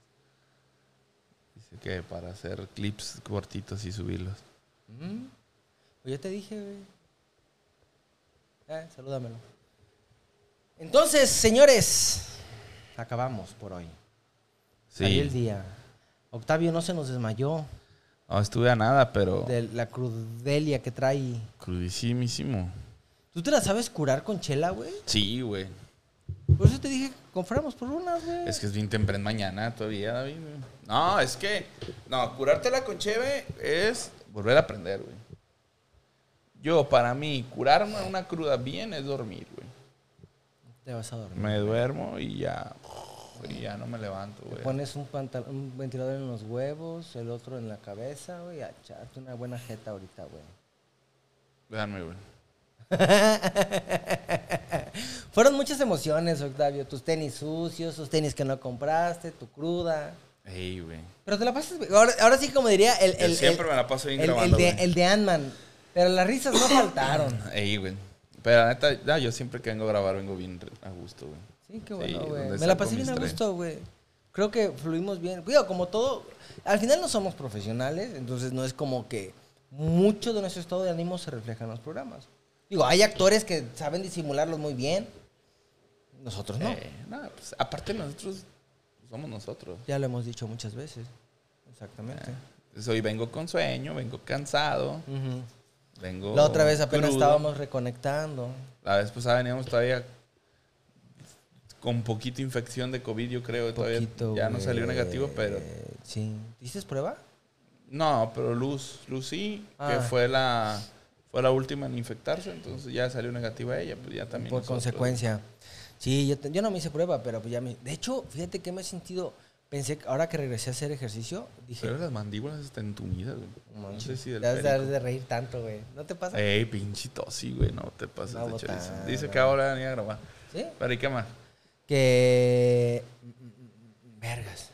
Dice que para hacer clips cortitos y subirlos. mm, Pues te dije, güey. Eh, salúdamelo. Entonces, señores, acabamos por hoy. Salió el Sí. día. Octavio no se nos desmayó No, estuve a nada, pero de la crudelia que trae. crudísimísimo. ¿Tú te la sabes curar con chela, güey? Sí, güey. Por eso te dije que compráramos por unas, güey. Es que es bien temprano mañana todavía, David. güey. No, es que. No, curártela con cheve es volver a aprender, güey. Yo, para mí, curarme una cruda bien es dormir, güey. Te vas a dormir. Me duermo y ya. Y ya no me levanto, Te güey. pones un, un ventilador en los huevos, el otro en la cabeza, güey, a echarte una buena jeta ahorita, güey. Déjame, güey. Fueron muchas emociones, Octavio. Tus tenis sucios, tus tenis que no compraste, tu cruda. Ey, güey. Pero te la pasas. Ahora, ahora sí, como diría el. Yo el siempre el- me la paso bien el- el grabando, de, güey. el de Ant-Man. Pero las risas no faltaron. Ey, güey. Pero la neta, ya, yo siempre que vengo a grabar vengo bien a gusto, güey. Sí, qué Sí, bueno, güey. donde Me la saco pasé bien mis a tres. gusto, güey. Creo que fluimos bien. Cuidado, como todo. Al final no somos profesionales, entonces no es como que mucho de nuestro estado de ánimo se refleja en los programas. Digo, hay actores que saben disimularlos muy bien. Nosotros no. Eh, no, pues, aparte nosotros somos nosotros. Ya lo hemos dicho muchas veces. Exactamente. Entonces, hoy vengo con sueño, vengo cansado, Ujú. Vengo. La otra vez apenas crudo. estábamos reconectando. La vez pasada veníamos todavía con poquito infección de COVID, yo creo. Todavía Poquito, ya no salió negativo, pero. Sí. ¿Dices prueba? No, pero Luz, Luz sí, que Ah. fue la fue la última en infectarse, entonces ya salió negativa ella, pues ya también. Por nosotros. consecuencia. Sí, yo, te- yo no me hice prueba, pero pues ya me... De hecho, fíjate que me he sentido... Pensé que ahora que regresé a hacer ejercicio, dije... Pero las mandíbulas están entumidas, güey. No sé si del te has de, reír tanto, güey. ¿No te pasa? Ey, pinche tosi, güey, no te pasas Una de chorizo. Dice que ahora venía a grabar. ¿Sí? Pero ¿y qué más? Que... Vergas.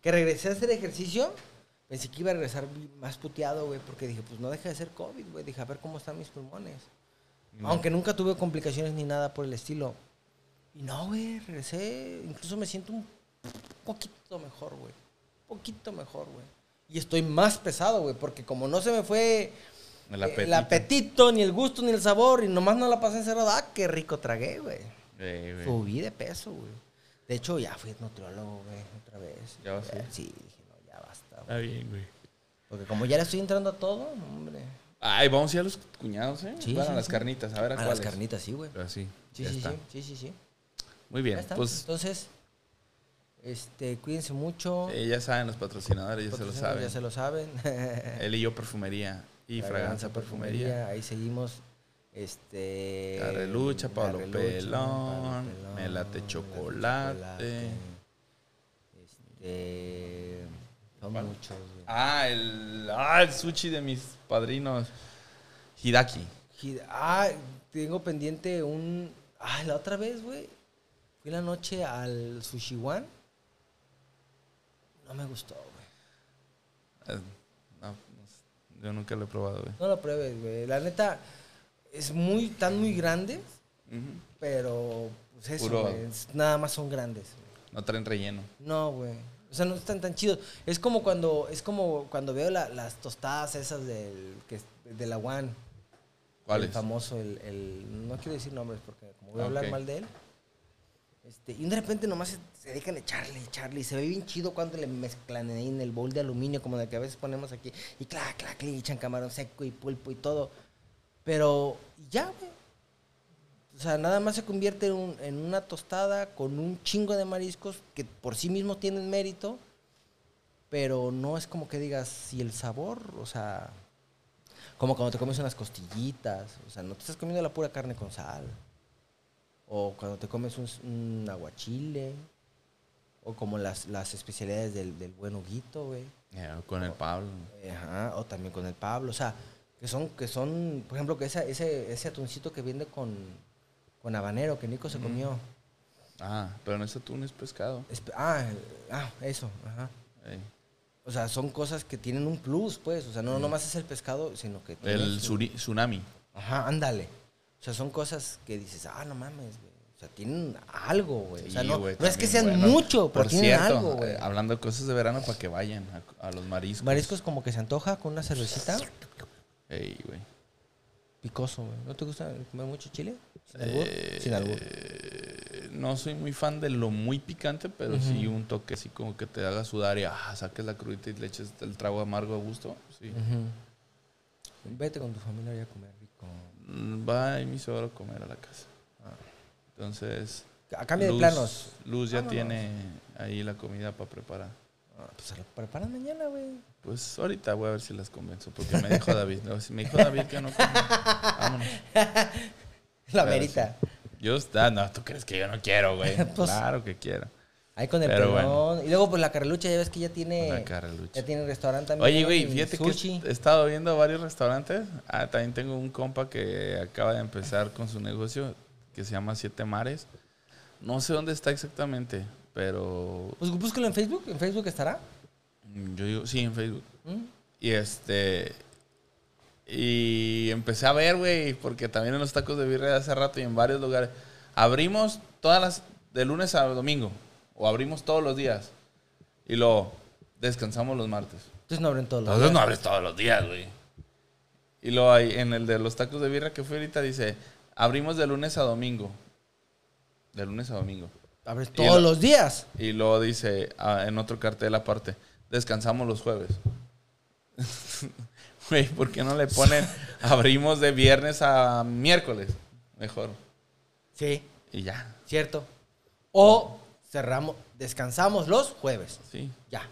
Que regresé a hacer ejercicio. Pensé que iba a regresar más puteado, güey, porque dije, pues no deja de ser COVID, güey. Dije, a ver cómo están mis pulmones. No. Aunque nunca tuve complicaciones ni nada por el estilo. Y no, güey, regresé. Incluso me siento un poquito mejor, güey. Un poquito mejor, güey. Y estoy más pesado, güey, porque como no se me fue El eh, apetito. el apetito, ni el gusto, ni el sabor, y nomás no la pasé encerrado, ah, qué rico tragué, güey. Ey, güey. Subí de peso, güey. De hecho, ya fui nutriólogo, güey, otra vez. ¿Ya vas? Sí, dije, no, ya basta, güey. Está bien, güey. Porque como ya le estoy entrando a todo, hombre. Ay, vamos a ir a los cuñados, ¿eh? Sí, bueno, sí, a las sí. carnitas, a ver a, A las cuáles. carnitas, sí, güey. Pero sí, Sí, ya sí, está. sí, sí. Muy Ya bien, está. pues Entonces, este, cuídense mucho. ya saben los patrocinadores, ya se lo saben. Ya se lo saben. Él y yo perfumería y fragancia, perfumería. Ahí seguimos. Este. Carrelucha, Pablo Carrelucha, Pelón, Pablo Pelón, Me Late Me Chocolate. Este. Son ¿Cuál? muchos. güey. Ah, el, ah, el sushi de mis padrinos. Hidaki. Ah, tengo pendiente un. Ah, la otra vez, güey. Fui la noche al Sushi One. No me gustó, güey. Eh, no, yo nunca lo he probado, güey. No lo pruebes, güey. La neta, es muy, tan muy grandes, pero pues eso, Puro- güey, es- nada más son grandes. güey. No traen relleno. No, güey. O sea, no están tan chidos. Es como cuando, es como cuando veo la- las tostadas esas del, que, de la One. ¿Cuál el es? famoso, el, el- no quiero decir nombres porque como voy a Ah, hablar mal de él. Este, y de repente nomás se, se dejan echarle, echarle. Y se ve bien chido cuando le mezclan ahí en el bowl de aluminio, como el que a veces ponemos aquí. Y clac, clac, le echan camarón seco y pulpo y todo. Pero ya, güey. O sea, nada más se convierte en, un- en una tostada con un chingo de mariscos que por sí mismos tienen mérito. Pero no es como que digas, si el sabor, o sea, como cuando te comes unas costillitas, o sea, no te estás comiendo la pura carne con sal. O cuando te comes un, un aguachile. O como las, las especialidades del, del buen Huguito, güey. Ya, con el Pablo. Ajá, o también con el Pablo. O sea, que son, que son, por ejemplo, que esa- ese, ese atuncito que viene con, con habanero que Nico se comió. Ah, pero no es atún, es pescado. Ah, ah, eso, ajá. O sea, son cosas que tienen un plus, pues. O sea, no nomás es el pescado, sino que... El tsunami. Ajá, ándale. O sea, son cosas que dices, ah, no mames, güey. O sea, tienen algo, güey. o sea, no, es que sean bueno. mucho, pero Por tienen cierto, algo, güey. eh, hablando de cosas de verano para que vayan a, a los mariscos. Mariscos como que se antoja con una cervecita. Ey, güey. Picoso, güey. ¿No te gusta comer mucho chile? Sin albur. Sin albur. Eh, no soy muy fan de lo muy picante, pero sí un toque así como que te haga sudar y ah, saques la crudita y le eches el trago amargo a gusto. Sí. Vete con tu familia a comer Va y mi suegro a comer a la casa. Entonces. A cambio de Luz- planos. Luz ya Vámonos. tiene ahí la comida para preparar. Ah, pues se lo preparan mañana, güey. Pues ahorita voy a ver si las convenzo, porque me dijo David. no, si me dijo David que no come. Vámonos. La Pero merita. Yo, ah, no, tú crees que yo no quiero, güey. Pues- claro que quiero. Ahí con el Pero pelón. Y luego, pues la carrelucha, ya ves que ya tiene. La carrelucha. Ya tiene restaurante también. Oye, güey, fíjate sushi. que he estado viendo varios restaurantes. Ah, también tengo un compa que acaba de empezar con su negocio que se llama Siete Mares. No sé dónde está exactamente, pero Pues búscalo en Facebook. En Facebook estará. mm, yo digo, sí, en Facebook. ¿Mm? Y este. Y empecé a ver, güey, porque también en los tacos de birria hace rato y en varios lugares. Abrimos todas las. de lunes a domingo. O abrimos todos los días. Y luego descansamos los martes. Entonces no abren todos los Entonces no días. abres todos los días, güey. Y luego ahí, en el de los tacos de birria que fui ahorita, dice: abrimos de lunes a domingo. De lunes a domingo. Abres todos lo- los días. Y luego dice ah, en otro cartel aparte: descansamos los jueves. Güey, ¿por qué no le ponen abrimos de viernes a miércoles? Mejor. Sí, Y ya, cierto. O cerramos, descansamos los jueves. sí. Ya.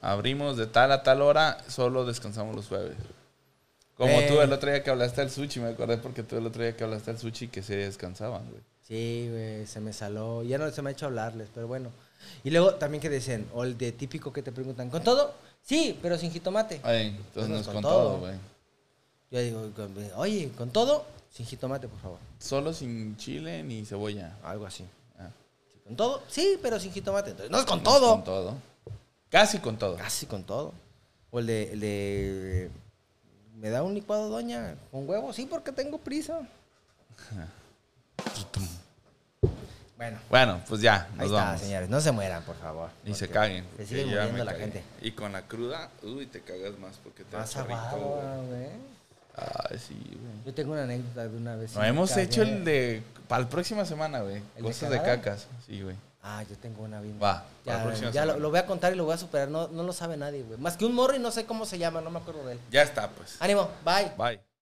Abrimos de tal a tal hora, solo descansamos los jueves. Como Eh. tú el otro día que hablaste del sushi, me acordé porque tú el otro día que hablaste del sushi que se descansaban, güey. Sí, güey, se me saló. Ya no se me ha hecho hablarles, pero bueno. Y luego también que dicen, o el de típico que te preguntan, ¿con todo? Sí, pero sin jitomate. Ay, entonces no es con con todo. güey. Yo digo, oye, ¿con todo? Sin jitomate, por favor. Solo sin chile ni cebolla. Algo así. Ah, ¿Con todo? Sí, pero sin jitomate. Entonces, no es con no es todo. Con todo. Casi con todo. Casi con todo. O el de, el de, ¿me da un licuado, doña? ¿Con huevo? Sí, porque tengo prisa. Bueno, Bueno, pues ya, nos ahí está, vamos. señores. No se mueran, por favor. Y se caguen. Se sigue muriendo la cagué. gente. Y con la cruda, uy, te cagas más porque te chorrito, aguado, güey. güey. Ay, sí, güey. Yo tengo una anécdota de una vez. No, hemos cagué. hecho el de. Para la próxima semana, güey. Cosas de cacas. Sí, güey. Ah, yo tengo una bien. Va, para la Ya, ya lo voy a contar y lo voy a superar. No, no lo sabe nadie, güey. Más que un morro y no sé cómo se llama, no me acuerdo de él. Ya está, pues. Ánimo, bye. Bye.